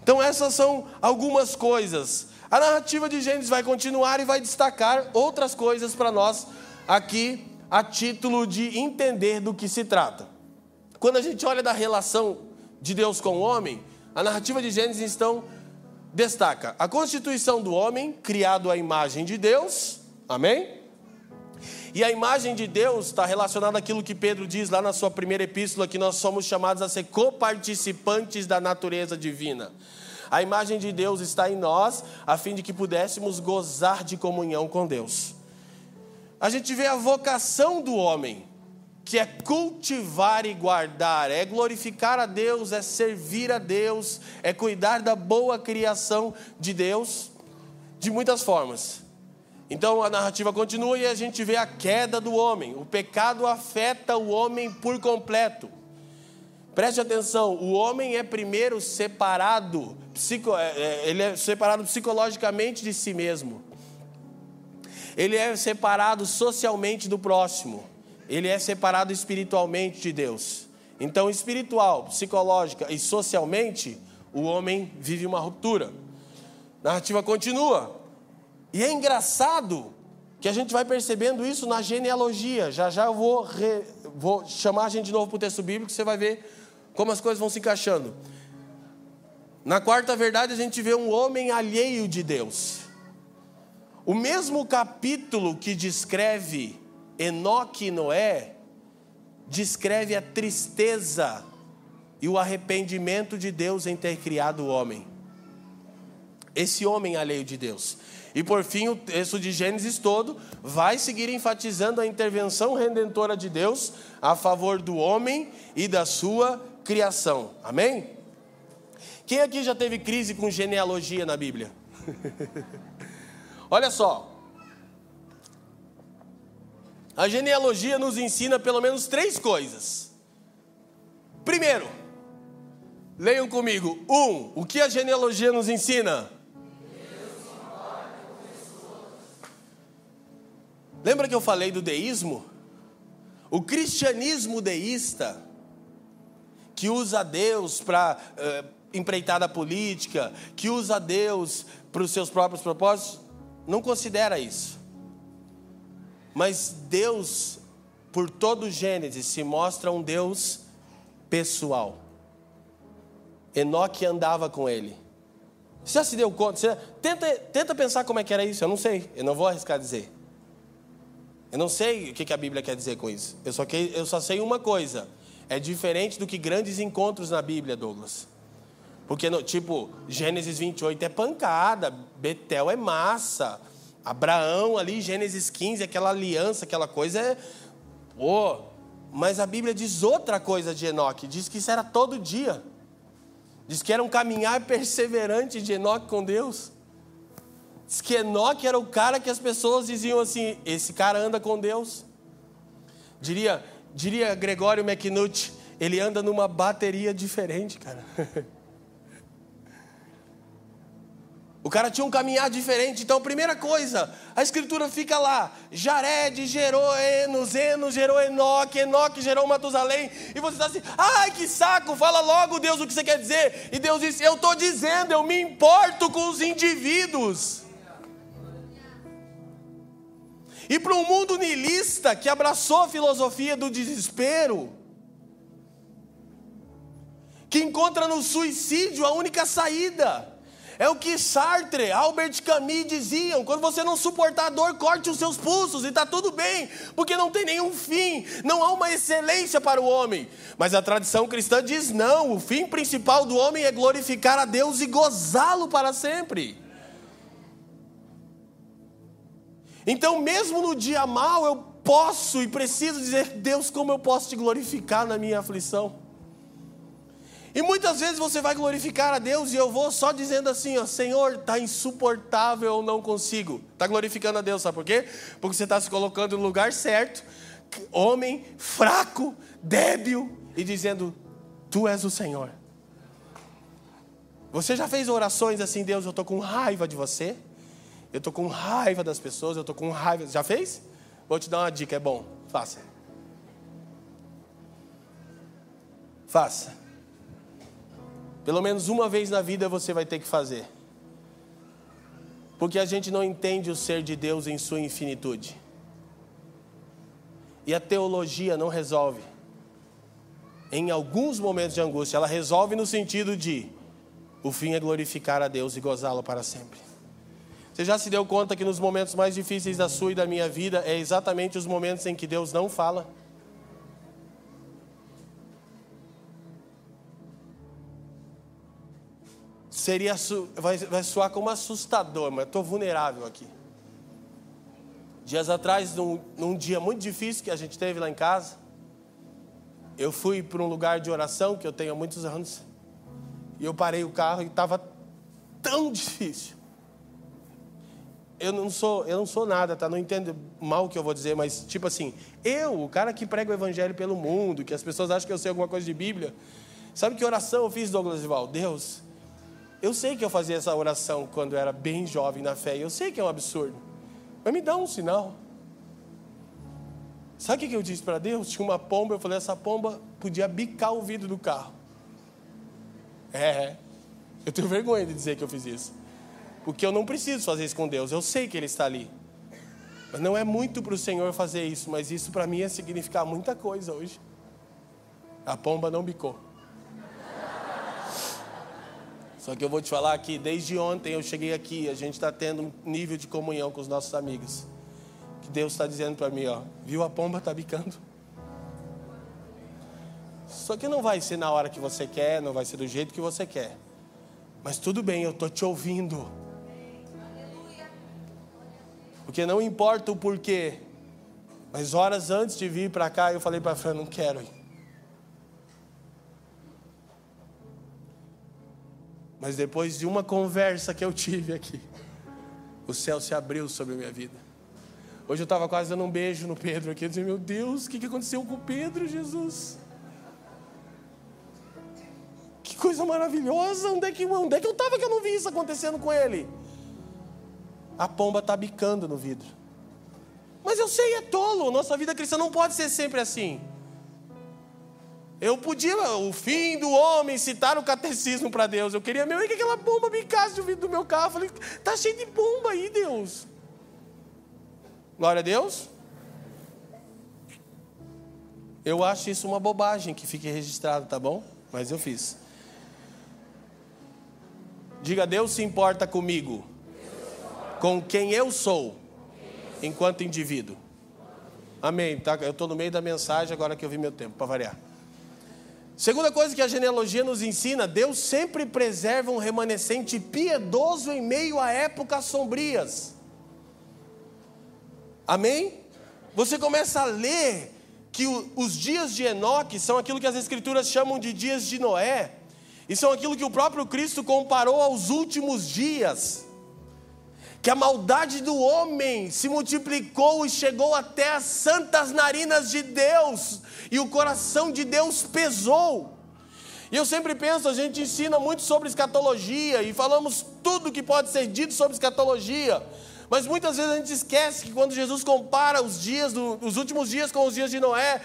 Então, essas são algumas coisas. A narrativa de Gênesis vai continuar e vai destacar outras coisas para nós aqui, a título de entender do que se trata. Quando a gente olha da relação de Deus com o homem, a narrativa de Gênesis então destaca a constituição do homem, criado à imagem de Deus, amém? E a imagem de Deus está relacionada àquilo que Pedro diz lá na sua primeira epístola, que nós somos chamados a ser coparticipantes da natureza divina. A imagem de Deus está em nós, a fim de que pudéssemos gozar de comunhão com Deus. A gente vê a vocação do homem que é cultivar e guardar, é glorificar a Deus, é servir a Deus, é cuidar da boa criação de Deus, de muitas formas. Então a narrativa continua e a gente vê a queda do homem. O pecado afeta o homem por completo. Preste atenção, o homem é primeiro separado, psico, é, é, ele é separado psicologicamente de si mesmo. Ele é separado socialmente do próximo ele é separado espiritualmente de Deus. Então, espiritual, psicológica e socialmente, o homem vive uma ruptura. A narrativa continua. E é engraçado que a gente vai percebendo isso na genealogia. Já já eu vou, re... vou chamar a gente de novo para o texto bíblico, você vai ver como as coisas vão se encaixando. Na quarta verdade, a gente vê um homem alheio de Deus. O mesmo capítulo que descreve Enoque e Noé descreve a tristeza e o arrependimento de Deus em ter criado o homem. Esse homem alheio de Deus. E por fim, o texto de Gênesis todo vai seguir enfatizando a intervenção redentora de Deus a favor do homem e da sua criação. Amém? Quem aqui já teve crise com genealogia na Bíblia? Olha só, a genealogia nos ensina pelo menos três coisas. Primeiro, leiam comigo. Um, o que a genealogia nos ensina? Lembra que eu falei do deísmo? O cristianismo deísta, que usa Deus para uh, eh, empreitada política, que usa Deus para os seus próprios propósitos, não considera isso. Mas Deus, por todo o Gênesis, se mostra um Deus pessoal. Enoque andava com ele. Você já se deu conta? Você... Tenta, tenta pensar como é que era isso. Eu não sei. Eu não vou arriscar dizer. Eu não sei o que a Bíblia quer dizer com isso. Eu só, que, eu só sei uma coisa. É diferente do que grandes encontros na Bíblia, Douglas. Porque, tipo, Gênesis 28 é pancada, Betel é massa, Abraão ali, Gênesis 15, aquela aliança, aquela coisa é. Pô, mas a Bíblia diz outra coisa de Enoque, diz que isso era todo dia. Diz que era um caminhar perseverante de Enoque com Deus. Diz que Enoque era o cara que as pessoas diziam assim: esse cara anda com Deus. Diria, diria Gregório McNutt, ele anda numa bateria diferente, cara. O cara tinha um caminhar diferente. Então, primeira coisa, a escritura fica lá. Jared gerou Enos, Enos gerou Enoque, Enoque gerou Matusalém. E você está assim, ai que saco, fala logo, Deus, o que você quer dizer. E Deus disse, eu estou dizendo, eu me importo com os indivíduos. E para um mundo niilista que abraçou a filosofia do desespero, que encontra no suicídio a única saída, é o que Sartre, Albert Camus diziam: quando você não suportar a dor, corte os seus pulsos e está tudo bem, porque não tem nenhum fim, não há uma excelência para o homem. Mas a tradição cristã diz: não, o fim principal do homem é glorificar a Deus e gozá-lo para sempre. Então, mesmo no dia mal, eu posso e preciso dizer: Deus, como eu posso te glorificar na minha aflição? E muitas vezes você vai glorificar a Deus e eu vou só dizendo assim, ó, Senhor, está insuportável, eu não consigo. Está glorificando a Deus, sabe por quê? Porque você está se colocando no lugar certo, homem fraco, débil, e dizendo, Tu és o Senhor. Você já fez orações assim, Deus, eu estou com raiva de você? Eu estou com raiva das pessoas, eu estou com raiva. Já fez? Vou te dar uma dica, é bom. Faça. Faça. Pelo menos uma vez na vida você vai ter que fazer. Porque a gente não entende o ser de Deus em sua infinitude. E a teologia não resolve. Em alguns momentos de angústia, ela resolve no sentido de o fim é glorificar a Deus e gozá-lo para sempre. Você já se deu conta que nos momentos mais difíceis da sua e da minha vida é exatamente os momentos em que Deus não fala? Seria, vai, vai soar como assustador, mas estou vulnerável aqui. Dias atrás, num, num dia muito difícil que a gente teve lá em casa, eu fui para um lugar de oração que eu tenho há muitos anos, e eu parei o carro e estava tão difícil eu não sou, eu não sou nada, tá? Não entendo mal o que eu vou dizer, mas tipo assim, eu, o cara que prega o evangelho pelo mundo, que as pessoas acham que eu sei alguma coisa de Bíblia, sabe que oração eu fiz, Douglas Val? Deus, eu sei que eu fazia essa oração quando eu era bem jovem na fé, eu sei que é um absurdo, mas me dá um sinal. Sabe o que eu disse para Deus? Tinha uma pomba, eu falei, essa pomba podia bicar o vidro do carro. É, eu tenho vergonha de dizer que eu fiz isso. Porque eu não preciso fazer isso com Deus, eu sei que Ele está ali. Mas não é muito para o Senhor fazer isso, mas isso para mim ia significar muita coisa hoje. A pomba não bicou. Só que eu vou te falar que desde ontem eu cheguei aqui, a gente está tendo um nível de comunhão com os nossos amigos. Que Deus está dizendo para mim, ó, viu a pomba está bicando? Só que não vai ser na hora que você quer, não vai ser do jeito que você quer. Mas tudo bem, eu estou te ouvindo. Porque não importa o porquê. Mas horas antes de vir para cá, eu falei para Fran, não quero ir. Mas depois de uma conversa que eu tive aqui, o céu se abriu sobre a minha vida. Hoje eu estava quase dando um beijo no Pedro aqui, dizendo, meu Deus, o que aconteceu com o Pedro, Jesus? Que coisa maravilhosa, onde é que, onde é que eu estava que eu não vi isso acontecendo com ele? A pomba está bicando no vidro. Mas eu sei, é tolo. Nossa vida cristã não pode ser sempre assim. Eu podia, o fim do homem, citar o catecismo para Deus. Eu queria mesmo que aquela bomba bicasse no vidro do meu carro. Eu falei, tá cheio de bomba aí, Deus. Glória a Deus. Eu acho isso uma bobagem que fique registrado, tá bom? Mas eu fiz. Diga, Deus se importa comigo com quem eu sou enquanto indivíduo. Amém. Tá? Eu estou no meio da mensagem agora que eu vi meu tempo, para variar. Segunda coisa que a genealogia nos ensina: Deus sempre preserva um remanescente piedoso em meio a épocas sombrias. Amém? Você começa a ler que os dias de Enoque são aquilo que as Escrituras chamam de dias de Noé, e são aquilo que o próprio Cristo comparou aos últimos dias que a maldade do homem se multiplicou e chegou até as santas narinas de Deus, e o coração de Deus pesou. E eu sempre penso, a gente ensina muito sobre escatologia e falamos tudo que pode ser dito sobre escatologia, mas muitas vezes a gente esquece que quando Jesus compara os dias, do, os últimos dias com os dias de Noé,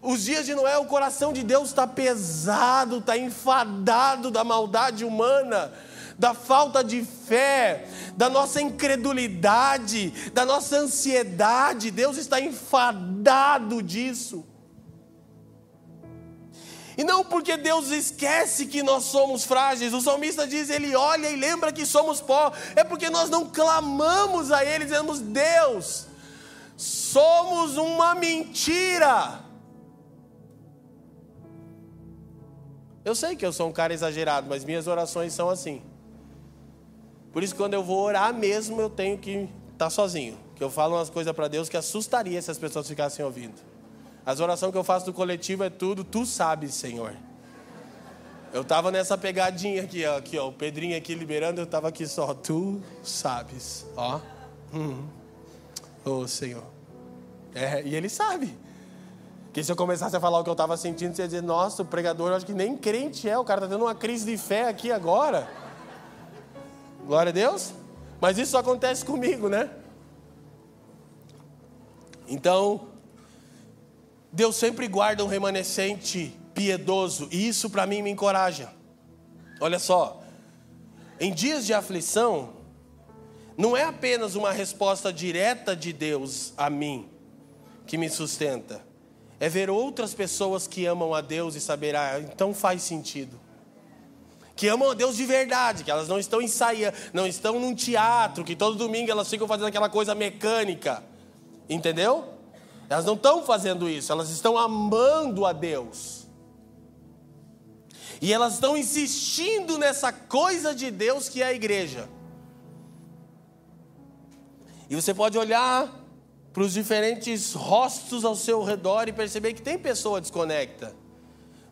os dias de Noé, o coração de Deus está pesado, está enfadado da maldade humana da falta de fé, da nossa incredulidade, da nossa ansiedade. Deus está enfadado disso. E não porque Deus esquece que nós somos frágeis. O salmista diz: Ele olha e lembra que somos pó. É porque nós não clamamos a Ele, dizemos: Deus, somos uma mentira. Eu sei que eu sou um cara exagerado, mas minhas orações são assim. Por isso, quando eu vou orar mesmo, eu tenho que estar tá sozinho. Que eu falo umas coisas para Deus que assustaria se as pessoas ficassem ouvindo. As orações que eu faço do coletivo é tudo, tu sabes, Senhor. Eu estava nessa pegadinha aqui, ó, aqui, ó, o Pedrinho aqui liberando, eu estava aqui só, tu sabes, ó. Hum. Oh, Senhor. É, e ele sabe. Que se eu começasse a falar o que eu estava sentindo, você ia dizer, nossa, o pregador, eu acho que nem crente é, o cara está tendo uma crise de fé aqui agora. Glória a Deus. Mas isso acontece comigo, né? Então, Deus sempre guarda um remanescente piedoso, e isso para mim me encoraja. Olha só, em dias de aflição, não é apenas uma resposta direta de Deus a mim que me sustenta, é ver outras pessoas que amam a Deus e saber, ah, então faz sentido. Que amam a Deus de verdade, que elas não estão ensaiando, não estão num teatro, que todo domingo elas ficam fazendo aquela coisa mecânica. Entendeu? Elas não estão fazendo isso, elas estão amando a Deus. E elas estão insistindo nessa coisa de Deus que é a igreja. E você pode olhar para os diferentes rostos ao seu redor e perceber que tem pessoa desconecta.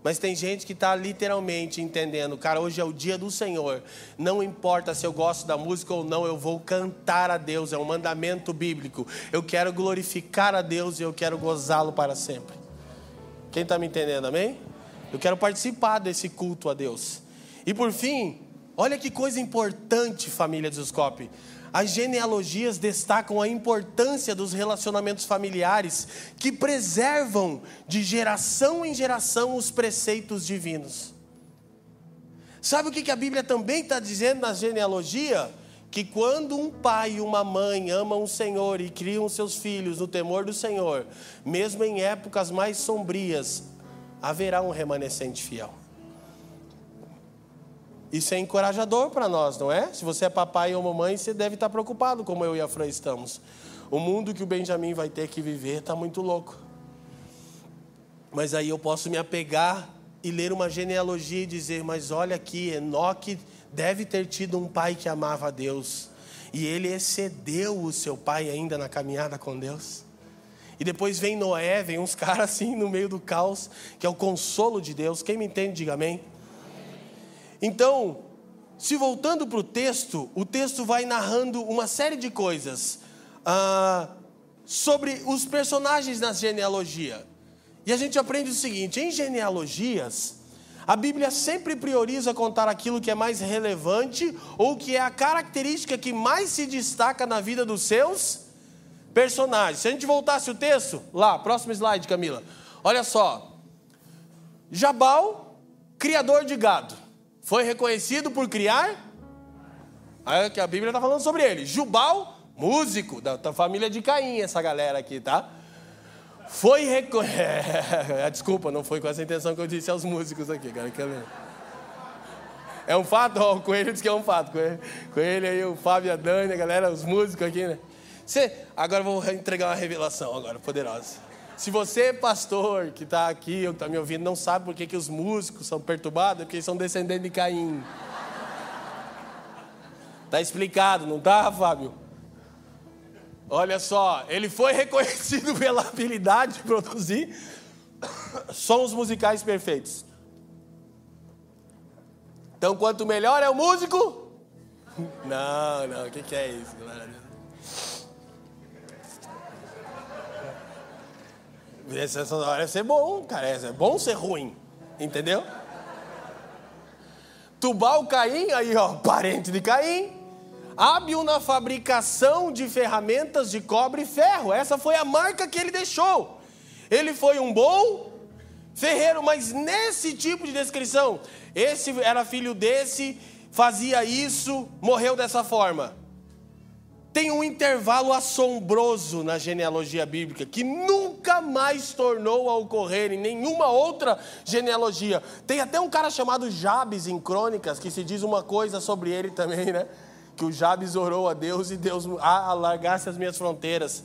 Mas tem gente que está literalmente entendendo, cara, hoje é o dia do Senhor. Não importa se eu gosto da música ou não, eu vou cantar a Deus, é um mandamento bíblico. Eu quero glorificar a Deus e eu quero gozá-lo para sempre. Quem está me entendendo, amém? Eu quero participar desse culto a Deus. E por fim, olha que coisa importante, família de Zuscope. As genealogias destacam a importância dos relacionamentos familiares que preservam de geração em geração os preceitos divinos. Sabe o que a Bíblia também está dizendo na genealogia? Que quando um pai e uma mãe amam o Senhor e criam seus filhos no temor do Senhor, mesmo em épocas mais sombrias, haverá um remanescente fiel. Isso é encorajador para nós, não é? Se você é papai ou mamãe, você deve estar preocupado, como eu e a Fran estamos. O mundo que o Benjamin vai ter que viver está muito louco. Mas aí eu posso me apegar e ler uma genealogia e dizer: Mas olha aqui, Enoque deve ter tido um pai que amava a Deus. E ele excedeu o seu pai ainda na caminhada com Deus. E depois vem Noé, vem uns caras assim no meio do caos, que é o consolo de Deus. Quem me entende, diga amém. Então, se voltando para o texto, o texto vai narrando uma série de coisas ah, sobre os personagens na genealogia. E a gente aprende o seguinte: em genealogias, a Bíblia sempre prioriza contar aquilo que é mais relevante ou que é a característica que mais se destaca na vida dos seus personagens. Se a gente voltasse o texto, lá, próximo slide, Camila. Olha só. Jabal, criador de gado. Foi reconhecido por criar? Aí que a Bíblia está falando sobre ele. Jubal, músico da, da, família de Caim, essa galera aqui, tá? Foi reconhecido. É, desculpa, não foi com essa intenção que eu disse aos músicos aqui, cara. É um fato? Ó, o Coelho disse que é um fato. Coelho, Coelho aí, o Fábio a Dani, a galera, os músicos aqui, né? Você, agora eu vou entregar uma revelação agora, poderosa. Se você, pastor, que está aqui ou que está me ouvindo, não sabe por que, que os músicos são perturbados, é porque eles são descendentes de Caim. Está explicado, não está, Fábio? Olha só, ele foi reconhecido pela habilidade de produzir sons musicais perfeitos. Então, quanto melhor é o músico. Não, não, o que, que é isso, galera? Essa hora é ser bom, cara. É bom ser ruim. Entendeu? Tubal Caim, aí ó, parente de Caim. Hábil na fabricação de ferramentas de cobre e ferro. Essa foi a marca que ele deixou. Ele foi um bom ferreiro, mas nesse tipo de descrição, esse era filho desse, fazia isso, morreu dessa forma tem um intervalo assombroso na genealogia bíblica que nunca mais tornou a ocorrer em nenhuma outra genealogia. Tem até um cara chamado Jabes em Crônicas que se diz uma coisa sobre ele também, né? Que o Jabes orou a Deus e Deus alargasse as minhas fronteiras.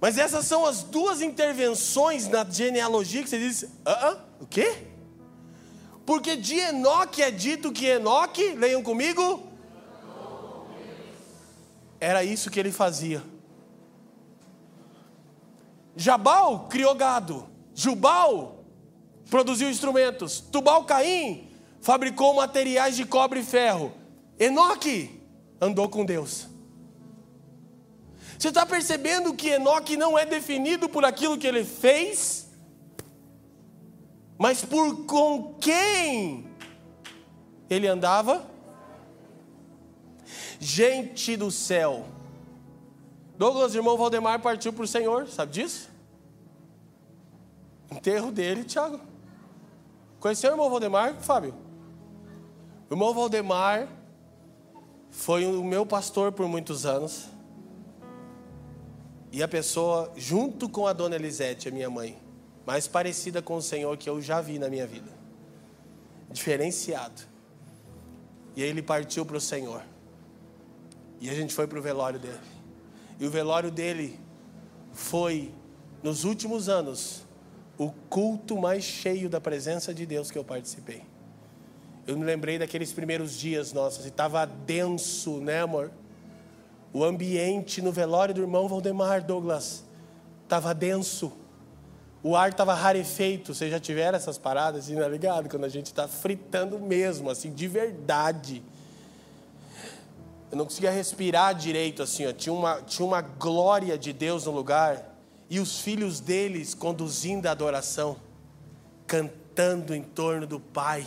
Mas essas são as duas intervenções na genealogia que você diz: ah, ah, o quê? Porque de Enoque é dito que Enoque, leiam comigo, era isso que ele fazia. Jabal criou gado. Jubal produziu instrumentos. Tubal Caim fabricou materiais de cobre e ferro. Enoque andou com Deus. Você está percebendo que Enoque não é definido por aquilo que ele fez, mas por com quem ele andava? Gente do céu. Douglas, irmão Valdemar, partiu para o Senhor, sabe disso? Enterro dele, Tiago. Conheceu o irmão Valdemar, Fábio? O irmão Valdemar foi o meu pastor por muitos anos. E a pessoa, junto com a dona Elisete, a minha mãe, mais parecida com o Senhor que eu já vi na minha vida. Diferenciado. E ele partiu para o Senhor. E a gente foi para o velório dele. E o velório dele foi, nos últimos anos, o culto mais cheio da presença de Deus que eu participei. Eu me lembrei daqueles primeiros dias nossos, e estava denso, né, amor? O ambiente no velório do irmão Valdemar Douglas estava denso. O ar estava rarefeito. Vocês já tiveram essas paradas, assim, tá ligado? Quando a gente está fritando mesmo, assim, de verdade. Eu não conseguia respirar direito, assim, ó. Tinha, uma, tinha uma glória de Deus no lugar. E os filhos deles conduzindo a adoração, cantando em torno do Pai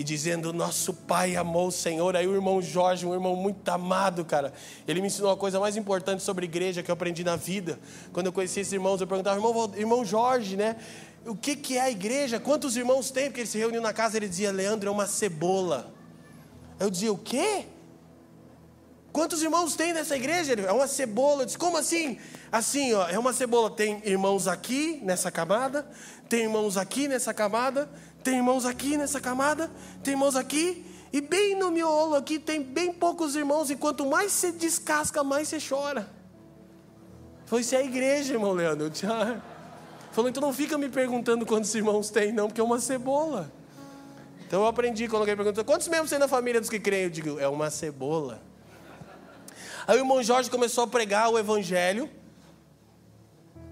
e dizendo: Nosso pai amou o Senhor. Aí o irmão Jorge, um irmão muito amado, cara, ele me ensinou a coisa mais importante sobre igreja que eu aprendi na vida. Quando eu conheci esses irmãos, eu perguntava: Irmão, irmão Jorge, né? O que, que é a igreja? Quantos irmãos tem? Porque ele se reuniu na casa, ele dizia: Leandro é uma cebola. Eu dizia: O quê? Quantos irmãos tem nessa igreja? Ele, é uma cebola. Eu disse: Como assim? Assim, ó, é uma cebola. Tem irmãos aqui nessa camada, tem irmãos aqui nessa camada, tem irmãos aqui nessa camada, tem irmãos aqui, e bem no miolo aqui tem bem poucos irmãos, e quanto mais você descasca, mais você chora. Foi isso é a igreja, irmão Leandro. Eu ah. Falou, então não fica me perguntando quantos irmãos tem, não, porque é uma cebola. Então eu aprendi quando alguém pergunta, quantos membros tem na família dos que creem? Eu digo, é uma cebola. Aí o irmão Jorge começou a pregar o evangelho.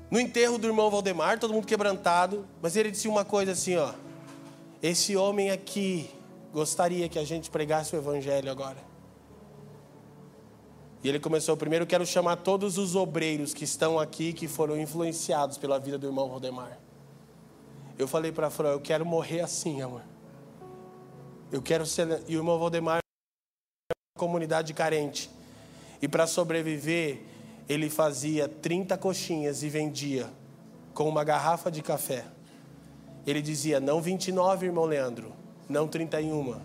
No enterro do irmão Valdemar, todo mundo quebrantado. Mas ele disse uma coisa assim, ó. Esse homem aqui gostaria que a gente pregasse o Evangelho agora. E ele começou, primeiro quero chamar todos os obreiros que estão aqui, que foram influenciados pela vida do irmão Valdemar. Eu falei para Fran, eu quero morrer assim, amor. Eu quero ser. E o irmão Valdemar é uma comunidade carente. E para sobreviver, ele fazia 30 coxinhas e vendia com uma garrafa de café. Ele dizia: não 29, irmão Leandro, não 31,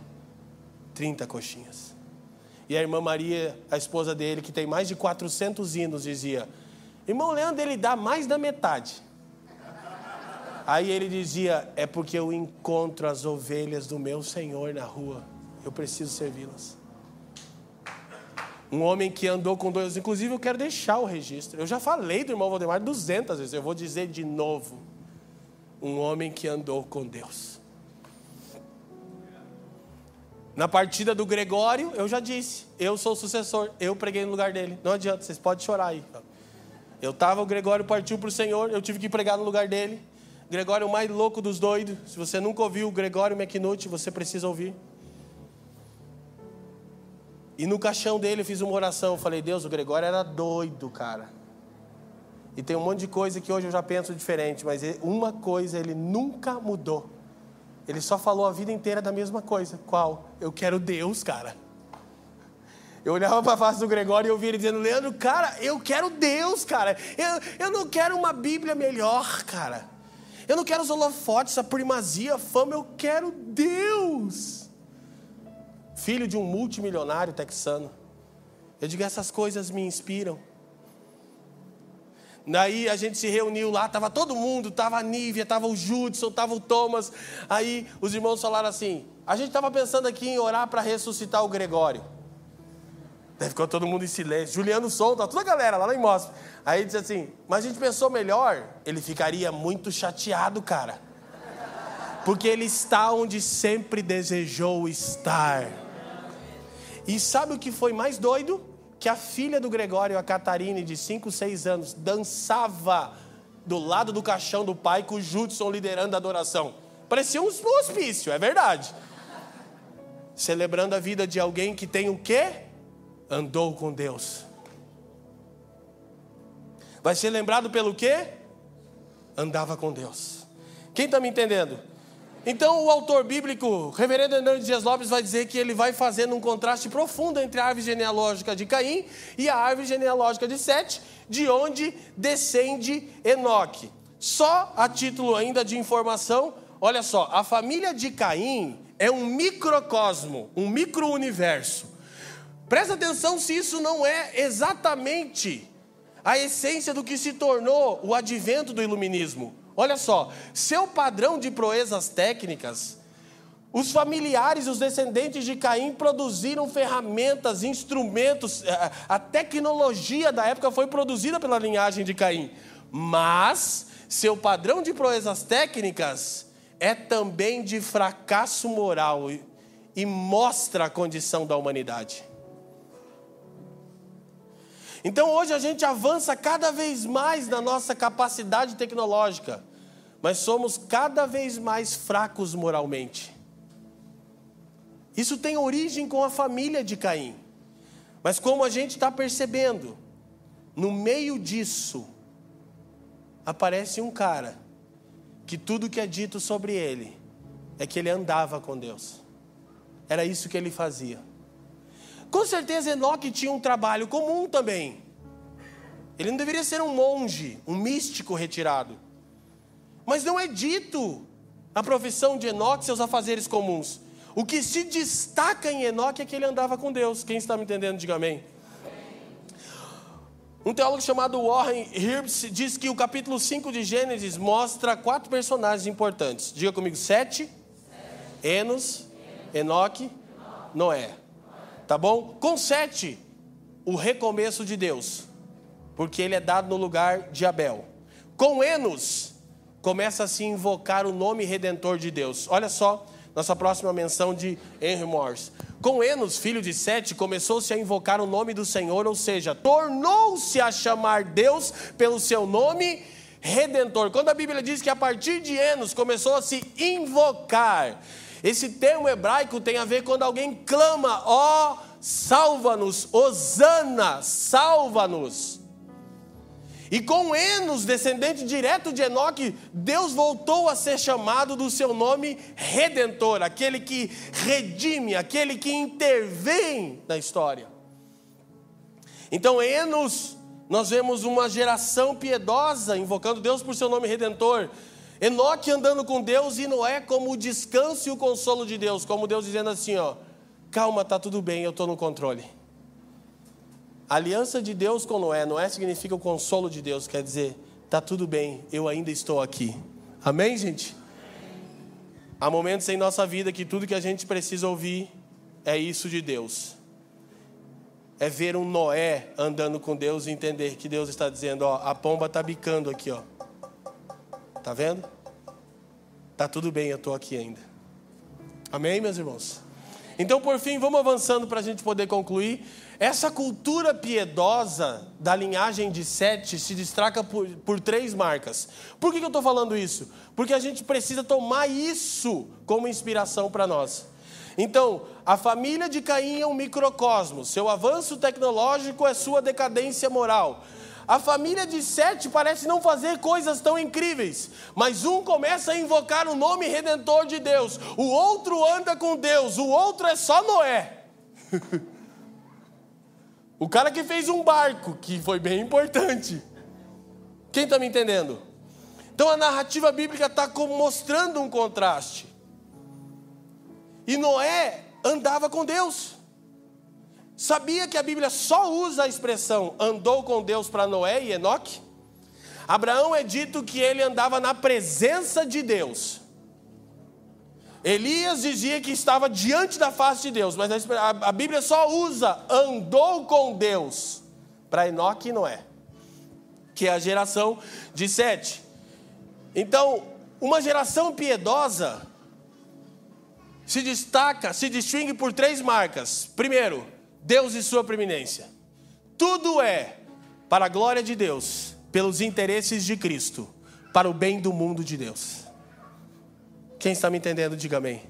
30 coxinhas. E a irmã Maria, a esposa dele, que tem mais de 400 hinos, dizia: Irmão Leandro, ele dá mais da metade. Aí ele dizia: É porque eu encontro as ovelhas do meu Senhor na rua, eu preciso servi-las. Um homem que andou com dois, inclusive eu quero deixar o registro. Eu já falei do irmão Valdemar 200 vezes, eu vou dizer de novo um homem que andou com Deus. Na partida do Gregório, eu já disse, eu sou o sucessor, eu preguei no lugar dele. Não adianta, vocês podem chorar aí. Eu estava, o Gregório partiu para o Senhor, eu tive que pregar no lugar dele. Gregório é o mais louco dos doidos. Se você nunca ouviu o Gregório McNutt, você precisa ouvir. E no caixão dele eu fiz uma oração. Eu falei, Deus, o Gregório era doido, cara. E tem um monte de coisa que hoje eu já penso diferente, mas uma coisa ele nunca mudou. Ele só falou a vida inteira da mesma coisa. Qual? Eu quero Deus, cara. Eu olhava para a face do Gregório e eu via ele dizendo: Leandro, cara, eu quero Deus, cara. Eu, eu não quero uma Bíblia melhor, cara. Eu não quero os holofotes, a primazia, a fama. Eu quero Deus. Filho de um multimilionário texano. Eu digo: essas coisas me inspiram. Daí a gente se reuniu lá, estava todo mundo, estava a Nívia, estava o Judson, estava o Thomas. Aí os irmãos falaram assim: a gente estava pensando aqui em orar para ressuscitar o Gregório. Daí ficou todo mundo em silêncio. Juliano solta, toda a galera lá em Mostra. Aí disse assim: mas a gente pensou melhor, ele ficaria muito chateado, cara. Porque ele está onde sempre desejou estar. E sabe o que foi mais doido? que a filha do Gregório, a Catarine, de 5, 6 anos, dançava do lado do caixão do pai com o Judson liderando a adoração. Parecia um hospício, é verdade. Celebrando a vida de alguém que tem o quê? Andou com Deus. Vai ser lembrado pelo quê? Andava com Deus. Quem está me entendendo? Então, o autor bíblico, reverendo Hernandes Dias Lopes, vai dizer que ele vai fazendo um contraste profundo entre a árvore genealógica de Caim e a árvore genealógica de Sete, de onde descende Enoque. Só a título ainda de informação, olha só, a família de Caim é um microcosmo, um micro-universo. Presta atenção se isso não é exatamente a essência do que se tornou o advento do iluminismo. Olha só, seu padrão de proezas técnicas, os familiares, os descendentes de Caim produziram ferramentas, instrumentos, a tecnologia da época foi produzida pela linhagem de Caim. Mas seu padrão de proezas técnicas é também de fracasso moral e mostra a condição da humanidade. Então hoje a gente avança cada vez mais na nossa capacidade tecnológica, mas somos cada vez mais fracos moralmente. Isso tem origem com a família de Caim. Mas como a gente está percebendo, no meio disso, aparece um cara que tudo que é dito sobre ele é que ele andava com Deus. Era isso que ele fazia. Com certeza Enoque tinha um trabalho comum também. Ele não deveria ser um monge, um místico retirado. Mas não é dito a profissão de Enoque, seus afazeres comuns. O que se destaca em Enoque é que ele andava com Deus. Quem está me entendendo, diga amém. Um teólogo chamado Warren Herbst diz que o capítulo 5 de Gênesis mostra quatro personagens importantes. Diga comigo: Sete, Enos, Enoque, Noé. Tá bom? Com sete, o recomeço de Deus, porque ele é dado no lugar de Abel. Com Enos, começa a se invocar o nome redentor de Deus. Olha só, nossa próxima menção de Henry Morse. Com Enos, filho de Sete, começou-se a invocar o nome do Senhor, ou seja, tornou-se a chamar Deus pelo seu nome redentor. Quando a Bíblia diz que a partir de Enos começou a se invocar, esse termo hebraico tem a ver quando alguém clama, ó, oh, salva-nos, Osana, salva-nos. E com Enos, descendente direto de Enoque, Deus voltou a ser chamado do seu nome redentor, aquele que redime, aquele que intervém na história. Então, Enos, nós vemos uma geração piedosa invocando Deus por seu nome redentor. Enoque andando com Deus e Noé como o descanso e o consolo de Deus, como Deus dizendo assim, ó, calma, tá tudo bem, eu estou no controle. A aliança de Deus com Noé, Noé significa o consolo de Deus, quer dizer, tá tudo bem, eu ainda estou aqui. Amém, gente? Há momentos em nossa vida que tudo que a gente precisa ouvir é isso de Deus. É ver um Noé andando com Deus e entender que Deus está dizendo, ó, a pomba está bicando aqui, ó. Tá vendo? Tá tudo bem, eu estou aqui ainda. Amém, meus irmãos? Então, por fim, vamos avançando para a gente poder concluir. Essa cultura piedosa da linhagem de Sete se destaca por, por três marcas. Por que, que eu estou falando isso? Porque a gente precisa tomar isso como inspiração para nós. Então, a família de Caim é um microcosmo, seu avanço tecnológico é sua decadência moral. A família de Sete parece não fazer coisas tão incríveis, mas um começa a invocar o nome redentor de Deus, o outro anda com Deus, o outro é só Noé. o cara que fez um barco, que foi bem importante. Quem está me entendendo? Então a narrativa bíblica está mostrando um contraste. E Noé andava com Deus. Sabia que a Bíblia só usa a expressão andou com Deus para Noé e Enoque? Abraão é dito que ele andava na presença de Deus. Elias dizia que estava diante da face de Deus, mas a Bíblia só usa andou com Deus para Enoque e Noé, que é a geração de Sete. Então, uma geração piedosa se destaca, se distingue por três marcas. Primeiro, Deus e sua preeminência. Tudo é para a glória de Deus, pelos interesses de Cristo, para o bem do mundo de Deus. Quem está me entendendo, diga amém.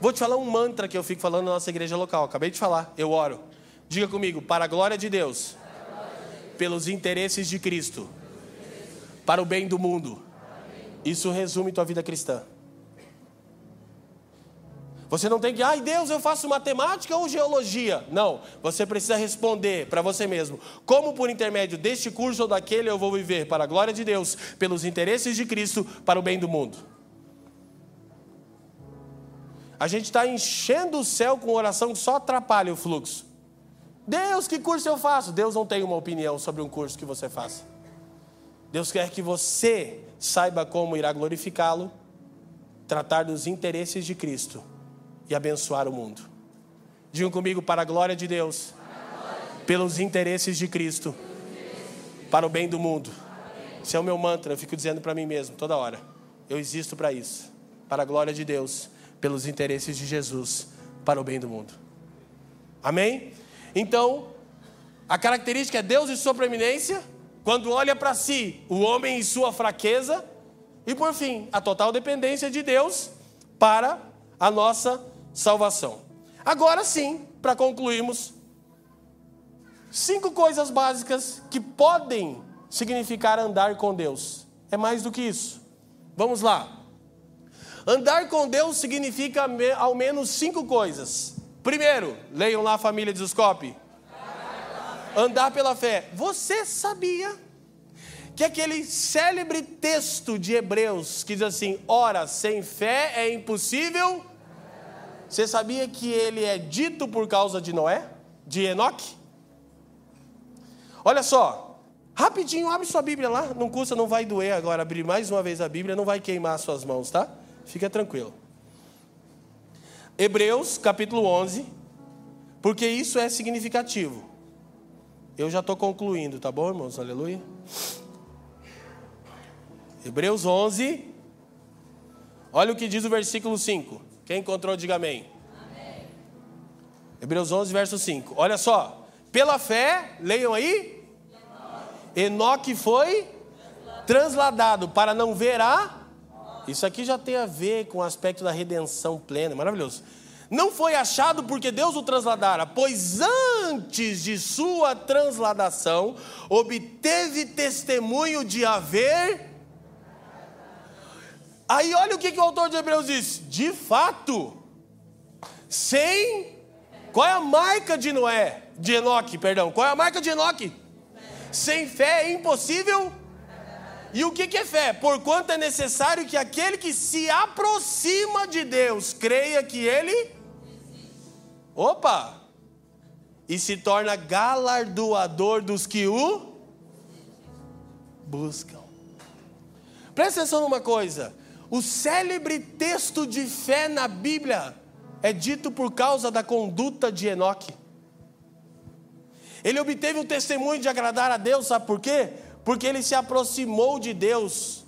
Vou te falar um mantra que eu fico falando na nossa igreja local. Acabei de falar, eu oro. Diga comigo, para a glória de Deus, pelos interesses de Cristo, para o bem do mundo. Isso resume tua vida cristã. Você não tem que, ai Deus, eu faço matemática ou geologia. Não, você precisa responder para você mesmo: como por intermédio deste curso ou daquele eu vou viver para a glória de Deus, pelos interesses de Cristo, para o bem do mundo. A gente está enchendo o céu com oração que só atrapalha o fluxo. Deus, que curso eu faço? Deus não tem uma opinião sobre um curso que você faça. Deus quer que você saiba como irá glorificá-lo, tratar dos interesses de Cristo e abençoar o mundo. Digam comigo, para a glória de Deus, pelos interesses de Cristo, para o bem do mundo. Esse é o meu mantra, eu fico dizendo para mim mesmo toda hora. Eu existo para isso, para a glória de Deus, pelos interesses de Jesus, para o bem do mundo. Amém? Então, a característica é Deus e sua preeminência, quando olha para si, o homem e sua fraqueza, e por fim, a total dependência de Deus para a nossa salvação. Agora sim, para concluirmos, cinco coisas básicas que podem significar andar com Deus. É mais do que isso. Vamos lá. Andar com Deus significa ao menos cinco coisas. Primeiro, leiam lá a família de Zuscope. Andar pela fé. Você sabia que aquele célebre texto de Hebreus que diz assim: ora, sem fé é impossível você sabia que ele é dito por causa de Noé? De Enoque? Olha só, rapidinho, abre sua Bíblia lá. Não custa, não vai doer agora abrir mais uma vez a Bíblia, não vai queimar suas mãos, tá? Fica tranquilo. Hebreus capítulo 11, porque isso é significativo. Eu já estou concluindo, tá bom, irmãos? Aleluia. Hebreus 11, olha o que diz o versículo 5. Quem encontrou, diga amém. amém. Hebreus 11, verso 5. Olha só. Pela fé, leiam aí. Enoque foi transladado para não ver a. Isso aqui já tem a ver com o aspecto da redenção plena. Maravilhoso. Não foi achado porque Deus o transladara, pois antes de sua transladação obteve testemunho de haver Aí olha o que, que o autor de Hebreus diz: de fato, sem. Qual é a marca de Noé? De Enoque, perdão. Qual é a marca de Enoque? Sem fé é impossível. E o que, que é fé? Porquanto é necessário que aquele que se aproxima de Deus creia que ele. Opa! E se torna galardoador dos que o buscam. Presta atenção numa coisa. O célebre texto de fé na Bíblia é dito por causa da conduta de Enoque. Ele obteve o testemunho de agradar a Deus, sabe por quê? Porque ele se aproximou de Deus.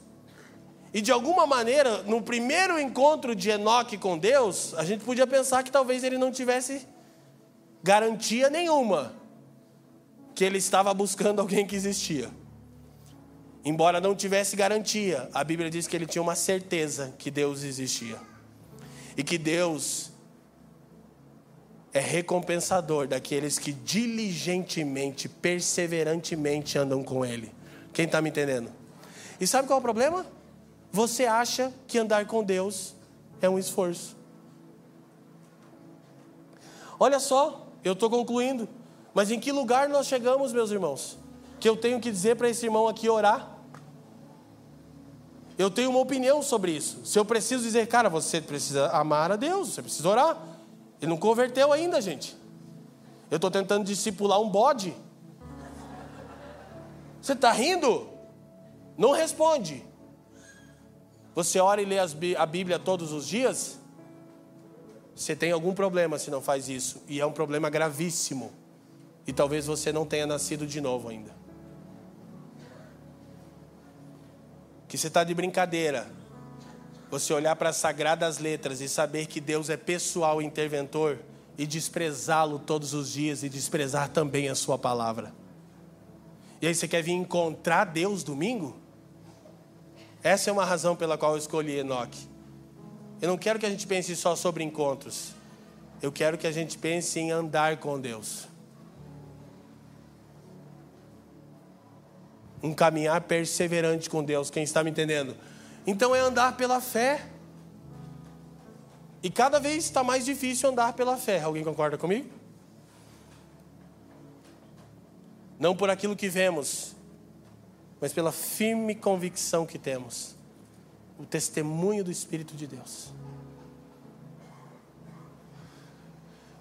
E de alguma maneira, no primeiro encontro de Enoque com Deus, a gente podia pensar que talvez ele não tivesse garantia nenhuma que ele estava buscando alguém que existia. Embora não tivesse garantia, a Bíblia diz que ele tinha uma certeza que Deus existia. E que Deus é recompensador daqueles que diligentemente, perseverantemente andam com Ele. Quem está me entendendo? E sabe qual é o problema? Você acha que andar com Deus é um esforço. Olha só, eu estou concluindo. Mas em que lugar nós chegamos, meus irmãos? Que eu tenho que dizer para esse irmão aqui orar? Eu tenho uma opinião sobre isso. Se eu preciso dizer, cara, você precisa amar a Deus, você precisa orar. Ele não converteu ainda, gente. Eu estou tentando discipular um bode. Você está rindo? Não responde. Você ora e lê a Bíblia todos os dias? Você tem algum problema se não faz isso. E é um problema gravíssimo. E talvez você não tenha nascido de novo ainda. Que você está de brincadeira. Você olhar para as sagradas letras e saber que Deus é pessoal interventor e desprezá-lo todos os dias e desprezar também a sua palavra. E aí você quer vir encontrar Deus domingo? Essa é uma razão pela qual eu escolhi Enoque. Eu não quero que a gente pense só sobre encontros. Eu quero que a gente pense em andar com Deus. Um caminhar perseverante com Deus. Quem está me entendendo? Então é andar pela fé. E cada vez está mais difícil andar pela fé. Alguém concorda comigo? Não por aquilo que vemos, mas pela firme convicção que temos o testemunho do Espírito de Deus.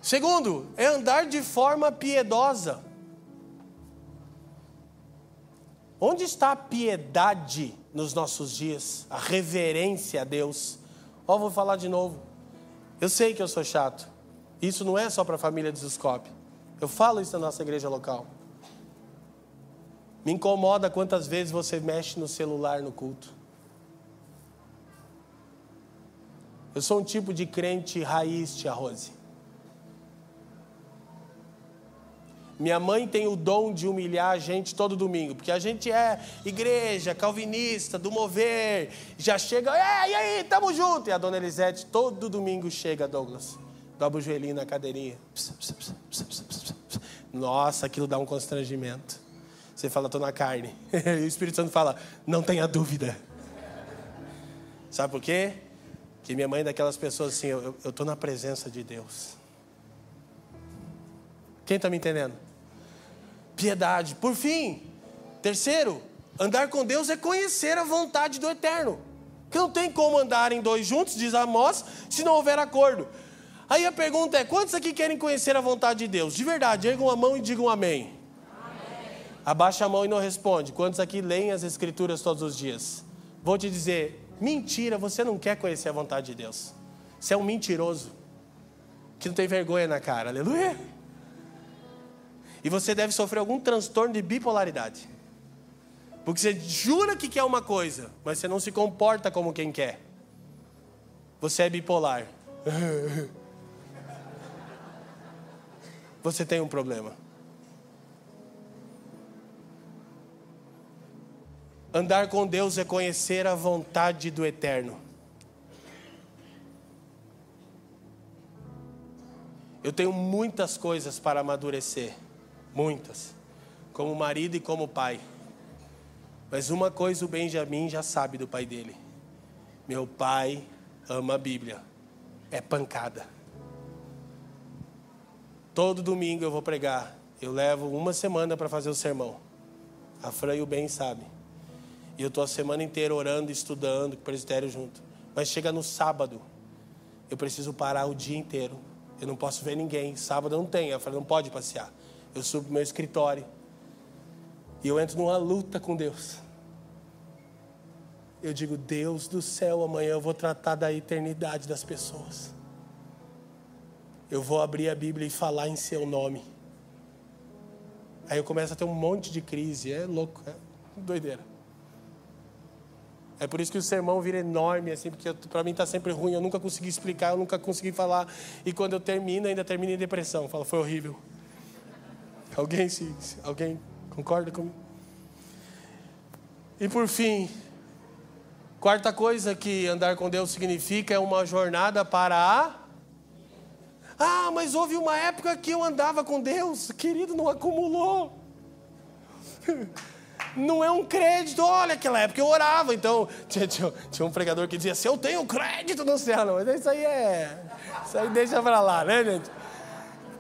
Segundo, é andar de forma piedosa. Onde está a piedade nos nossos dias? A reverência a Deus? Ó, oh, vou falar de novo. Eu sei que eu sou chato. Isso não é só para a família de Zuscope. Eu falo isso na nossa igreja local. Me incomoda quantas vezes você mexe no celular no culto. Eu sou um tipo de crente raiz, tia Rose. Minha mãe tem o dom de humilhar a gente todo domingo, porque a gente é igreja, calvinista, do mover, já chega, é, e aí, tamo junto. E a dona Elisete todo domingo chega, Douglas, dobra o joelhinho na cadeirinha. Nossa, aquilo dá um constrangimento. Você fala, tô na carne. E o Espírito Santo fala, não tenha dúvida. Sabe por quê? Que minha mãe é daquelas pessoas assim, eu estou na presença de Deus. Quem está me entendendo? Piedade. Por fim, terceiro, andar com Deus é conhecer a vontade do Eterno. Que não tem como andar em dois juntos, diz Amós, se não houver acordo. Aí a pergunta é: quantos aqui querem conhecer a vontade de Deus? De verdade, ergam a mão e digam amém. amém. Abaixa a mão e não responde. Quantos aqui leem as Escrituras todos os dias? Vou te dizer: mentira, você não quer conhecer a vontade de Deus. Você é um mentiroso que não tem vergonha na cara, aleluia. E você deve sofrer algum transtorno de bipolaridade. Porque você jura que quer uma coisa, mas você não se comporta como quem quer. Você é bipolar. Você tem um problema. Andar com Deus é conhecer a vontade do Eterno. Eu tenho muitas coisas para amadurecer muitas, como marido e como pai. Mas uma coisa o Benjamin já sabe do pai dele: meu pai ama a Bíblia, é pancada. Todo domingo eu vou pregar, eu levo uma semana para fazer o sermão. A Fran e o Ben sabem. E eu estou a semana inteira orando, estudando, com o presbitério junto. Mas chega no sábado, eu preciso parar o dia inteiro. Eu não posso ver ninguém. Sábado não tem. Eu falei, não pode passear. Eu subo para o meu escritório. E eu entro numa luta com Deus. Eu digo, Deus do céu, amanhã eu vou tratar da eternidade das pessoas. Eu vou abrir a Bíblia e falar em seu nome. Aí eu começo a ter um monte de crise. É louco, é doideira. É por isso que o sermão vira enorme, assim, porque para mim está sempre ruim. Eu nunca consegui explicar, eu nunca consegui falar. E quando eu termino, ainda termino em depressão. Eu falo, foi horrível. Alguém, se, alguém concorda comigo? E por fim, quarta coisa que andar com Deus significa é uma jornada para a. Ah, mas houve uma época que eu andava com Deus, querido, não acumulou. Não é um crédito, olha, aquela época eu orava, então tinha, tinha, tinha um pregador que dizia assim: Eu tenho crédito no céu, não, mas isso aí é. Isso aí deixa pra lá, né, gente?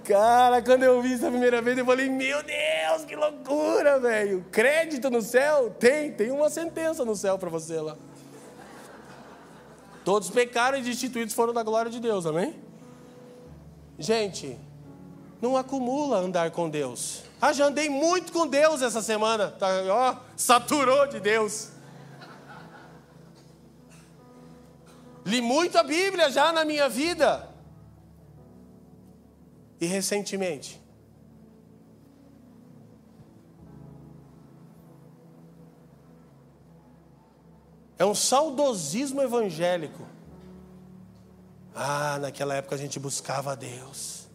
Cara, quando eu vi isso a primeira vez, eu falei: Meu Deus, que loucura, velho. Crédito no céu? Tem, tem uma sentença no céu para você lá. Todos pecaram e destituídos foram da glória de Deus, amém? Gente, não acumula andar com Deus. Ah, já andei muito com Deus essa semana. Tá, ó, saturou de Deus. Li muito a Bíblia já na minha vida e recentemente. É um saudosismo evangélico. Ah, naquela época a gente buscava a Deus.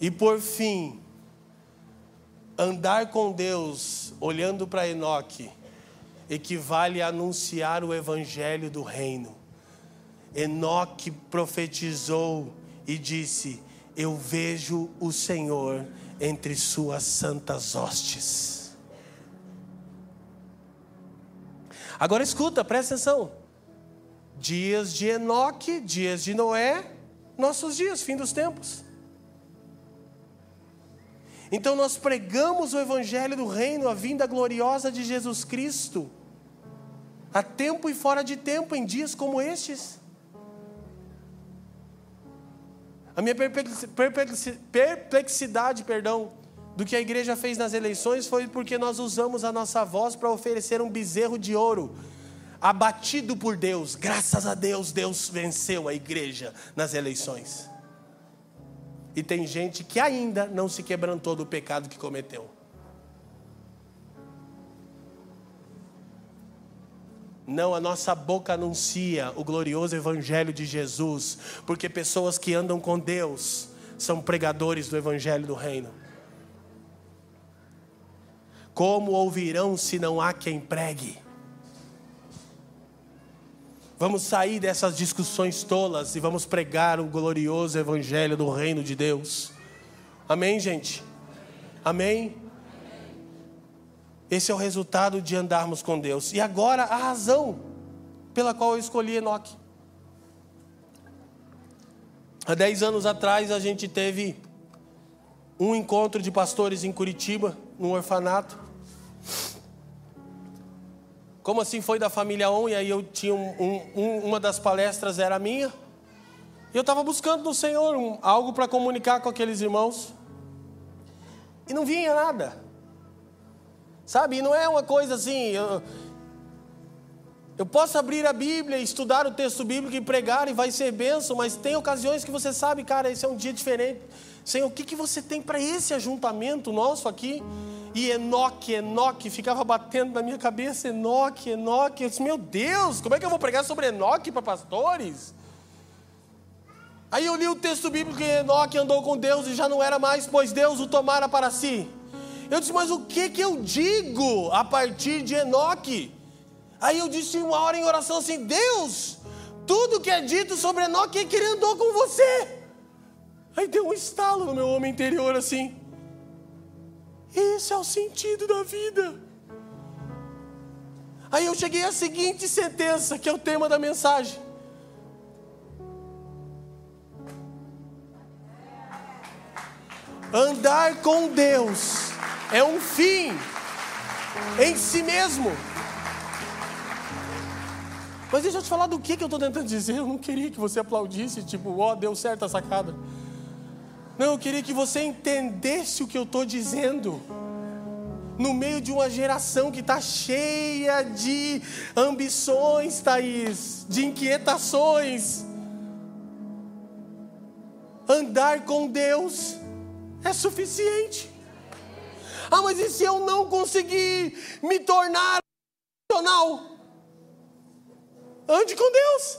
E por fim, andar com Deus, olhando para Enoque, equivale a anunciar o evangelho do reino. Enoque profetizou e disse: Eu vejo o Senhor entre suas santas hostes. Agora escuta, presta atenção. Dias de Enoque, dias de Noé, nossos dias, fim dos tempos. Então nós pregamos o evangelho do reino, a vinda gloriosa de Jesus Cristo, a tempo e fora de tempo, em dias como estes. A minha perplexidade, perdão, do que a igreja fez nas eleições foi porque nós usamos a nossa voz para oferecer um bezerro de ouro, abatido por Deus. Graças a Deus, Deus venceu a igreja nas eleições. E tem gente que ainda não se quebrantou do pecado que cometeu. Não, a nossa boca anuncia o glorioso Evangelho de Jesus, porque pessoas que andam com Deus são pregadores do Evangelho do Reino. Como ouvirão se não há quem pregue? Vamos sair dessas discussões tolas e vamos pregar o glorioso Evangelho do Reino de Deus. Amém, gente? Amém? Esse é o resultado de andarmos com Deus. E agora a razão pela qual eu escolhi Enoque. Há dez anos atrás a gente teve um encontro de pastores em Curitiba, num orfanato. Como assim foi da família On, e aí eu tinha um, um, uma das palestras era minha. E eu estava buscando no Senhor um, algo para comunicar com aqueles irmãos. E não vinha nada. Sabe? E não é uma coisa assim. Eu, eu posso abrir a Bíblia, estudar o texto bíblico e pregar e vai ser benção, mas tem ocasiões que você sabe, cara, esse é um dia diferente. Senhor, o que, que você tem para esse ajuntamento nosso aqui? E Enoque, Enoque, ficava batendo na minha cabeça, Enoque, Enoque. Eu disse, meu Deus, como é que eu vou pregar sobre Enoque para pastores? Aí eu li o texto bíblico que Enoque andou com Deus e já não era mais, pois Deus o tomara para si. Eu disse, mas o que que eu digo a partir de Enoque? Aí eu disse uma hora em oração assim: Deus, tudo que é dito sobre Enoque é que ele andou com você. Aí deu um estalo no meu homem interior assim. Esse é o sentido da vida. Aí eu cheguei à seguinte sentença, que é o tema da mensagem. Andar com Deus é um fim em si mesmo. Mas deixa eu te falar do que, que eu estou tentando dizer. Eu não queria que você aplaudisse, tipo, ó, oh, deu certo a sacada. Não, eu queria que você entendesse o que eu estou dizendo. No meio de uma geração que está cheia de ambições, Thaís, de inquietações. Andar com Deus é suficiente. Ah, mas e se eu não conseguir me tornar profissional? Ande com Deus.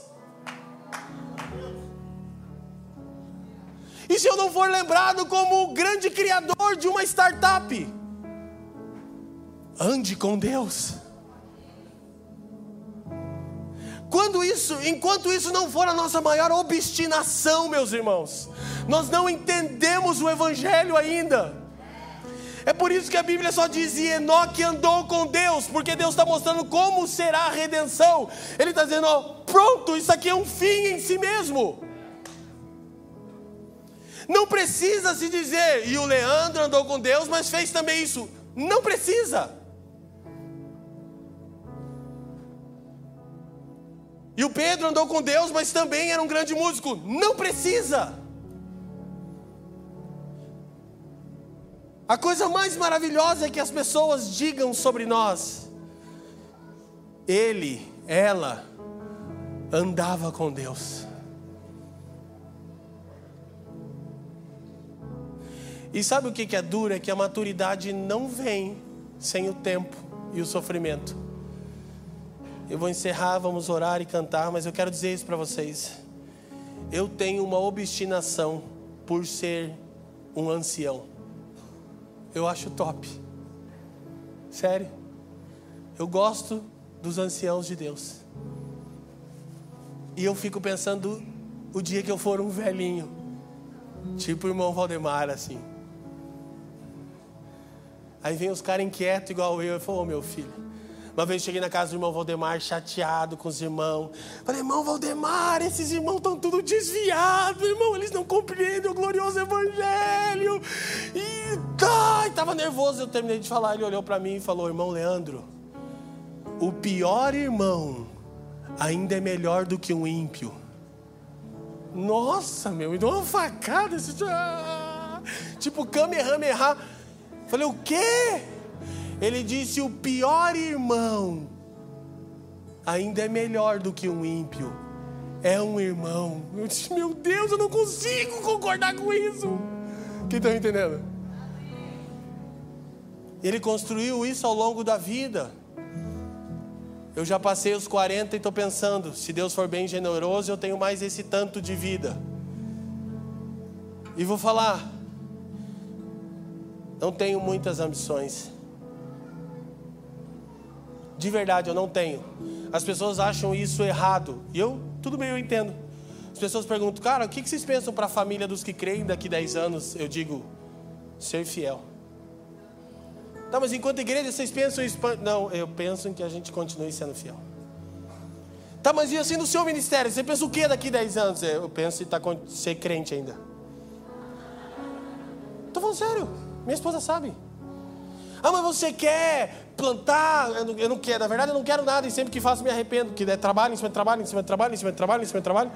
E se eu não for lembrado como o grande criador de uma startup? Ande com Deus. Quando isso, enquanto isso não for a nossa maior obstinação, meus irmãos, nós não entendemos o evangelho ainda. É por isso que a Bíblia só diz: e Enoque andou com Deus, porque Deus está mostrando como será a redenção. Ele está dizendo: pronto, isso aqui é um fim em si mesmo. Não precisa se dizer, e o Leandro andou com Deus, mas fez também isso. Não precisa. E o Pedro andou com Deus, mas também era um grande músico. Não precisa. A coisa mais maravilhosa é que as pessoas digam sobre nós: ele, ela, andava com Deus. E sabe o que é duro? É que a maturidade não vem sem o tempo e o sofrimento. Eu vou encerrar, vamos orar e cantar, mas eu quero dizer isso para vocês. Eu tenho uma obstinação por ser um ancião. Eu acho top. Sério. Eu gosto dos anciãos de Deus. E eu fico pensando o dia que eu for um velhinho, tipo o irmão Valdemar, assim. Aí vem os caras inquietos igual eu, e falo, oh, meu filho, Uma vez cheguei na casa do irmão Valdemar, chateado com os irmãos. Falei, irmão Valdemar, esses irmãos estão tudo desviados, irmão, eles não compreendem o glorioso evangelho. E tá, estava nervoso, eu terminei de falar, ele olhou para mim e falou, irmão Leandro, o pior irmão ainda é melhor do que um ímpio. Nossa, meu, me deu uma facada. Tipo, Kamehameha. Falei, o quê? Ele disse: o pior irmão ainda é melhor do que um ímpio. É um irmão. Eu disse: meu Deus, eu não consigo concordar com isso. Quem está entendendo? Ele construiu isso ao longo da vida. Eu já passei os 40 e estou pensando: se Deus for bem generoso, eu tenho mais esse tanto de vida. E vou falar: não tenho muitas ambições. De verdade, eu não tenho. As pessoas acham isso errado. E eu, tudo bem, eu entendo. As pessoas perguntam, cara, o que vocês pensam para a família dos que creem daqui 10 anos? Eu digo, ser fiel. Tá, mas enquanto igreja vocês pensam isso? Não, eu penso em que a gente continue sendo fiel. Tá, mas e assim no seu ministério? Você pensa o que daqui 10 anos? Eu penso em tá, ser crente ainda. Tô falando sério. Minha esposa sabe. Ah, mas você quer plantar, eu não, eu não, quero, na verdade eu não quero nada e sempre que faço me arrependo, que é trabalho em cima de trabalho, em cima de trabalho, em cima de trabalho, em cima de trabalho.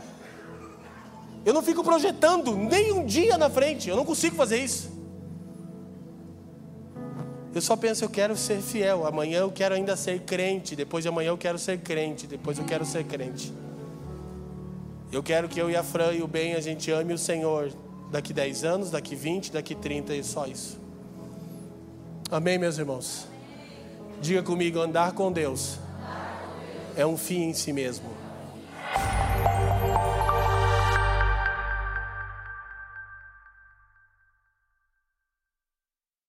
Eu não fico projetando nem um dia na frente, eu não consigo fazer isso. Eu só penso, eu quero ser fiel. Amanhã eu quero ainda ser crente. Depois de amanhã eu quero ser crente. Depois eu quero ser crente. Eu quero que eu e a Fran e o Ben a gente ame o Senhor daqui 10 anos, daqui 20, daqui 30 e só isso. Amém, meus irmãos? Diga comigo: andar com Deus é um fim em si mesmo.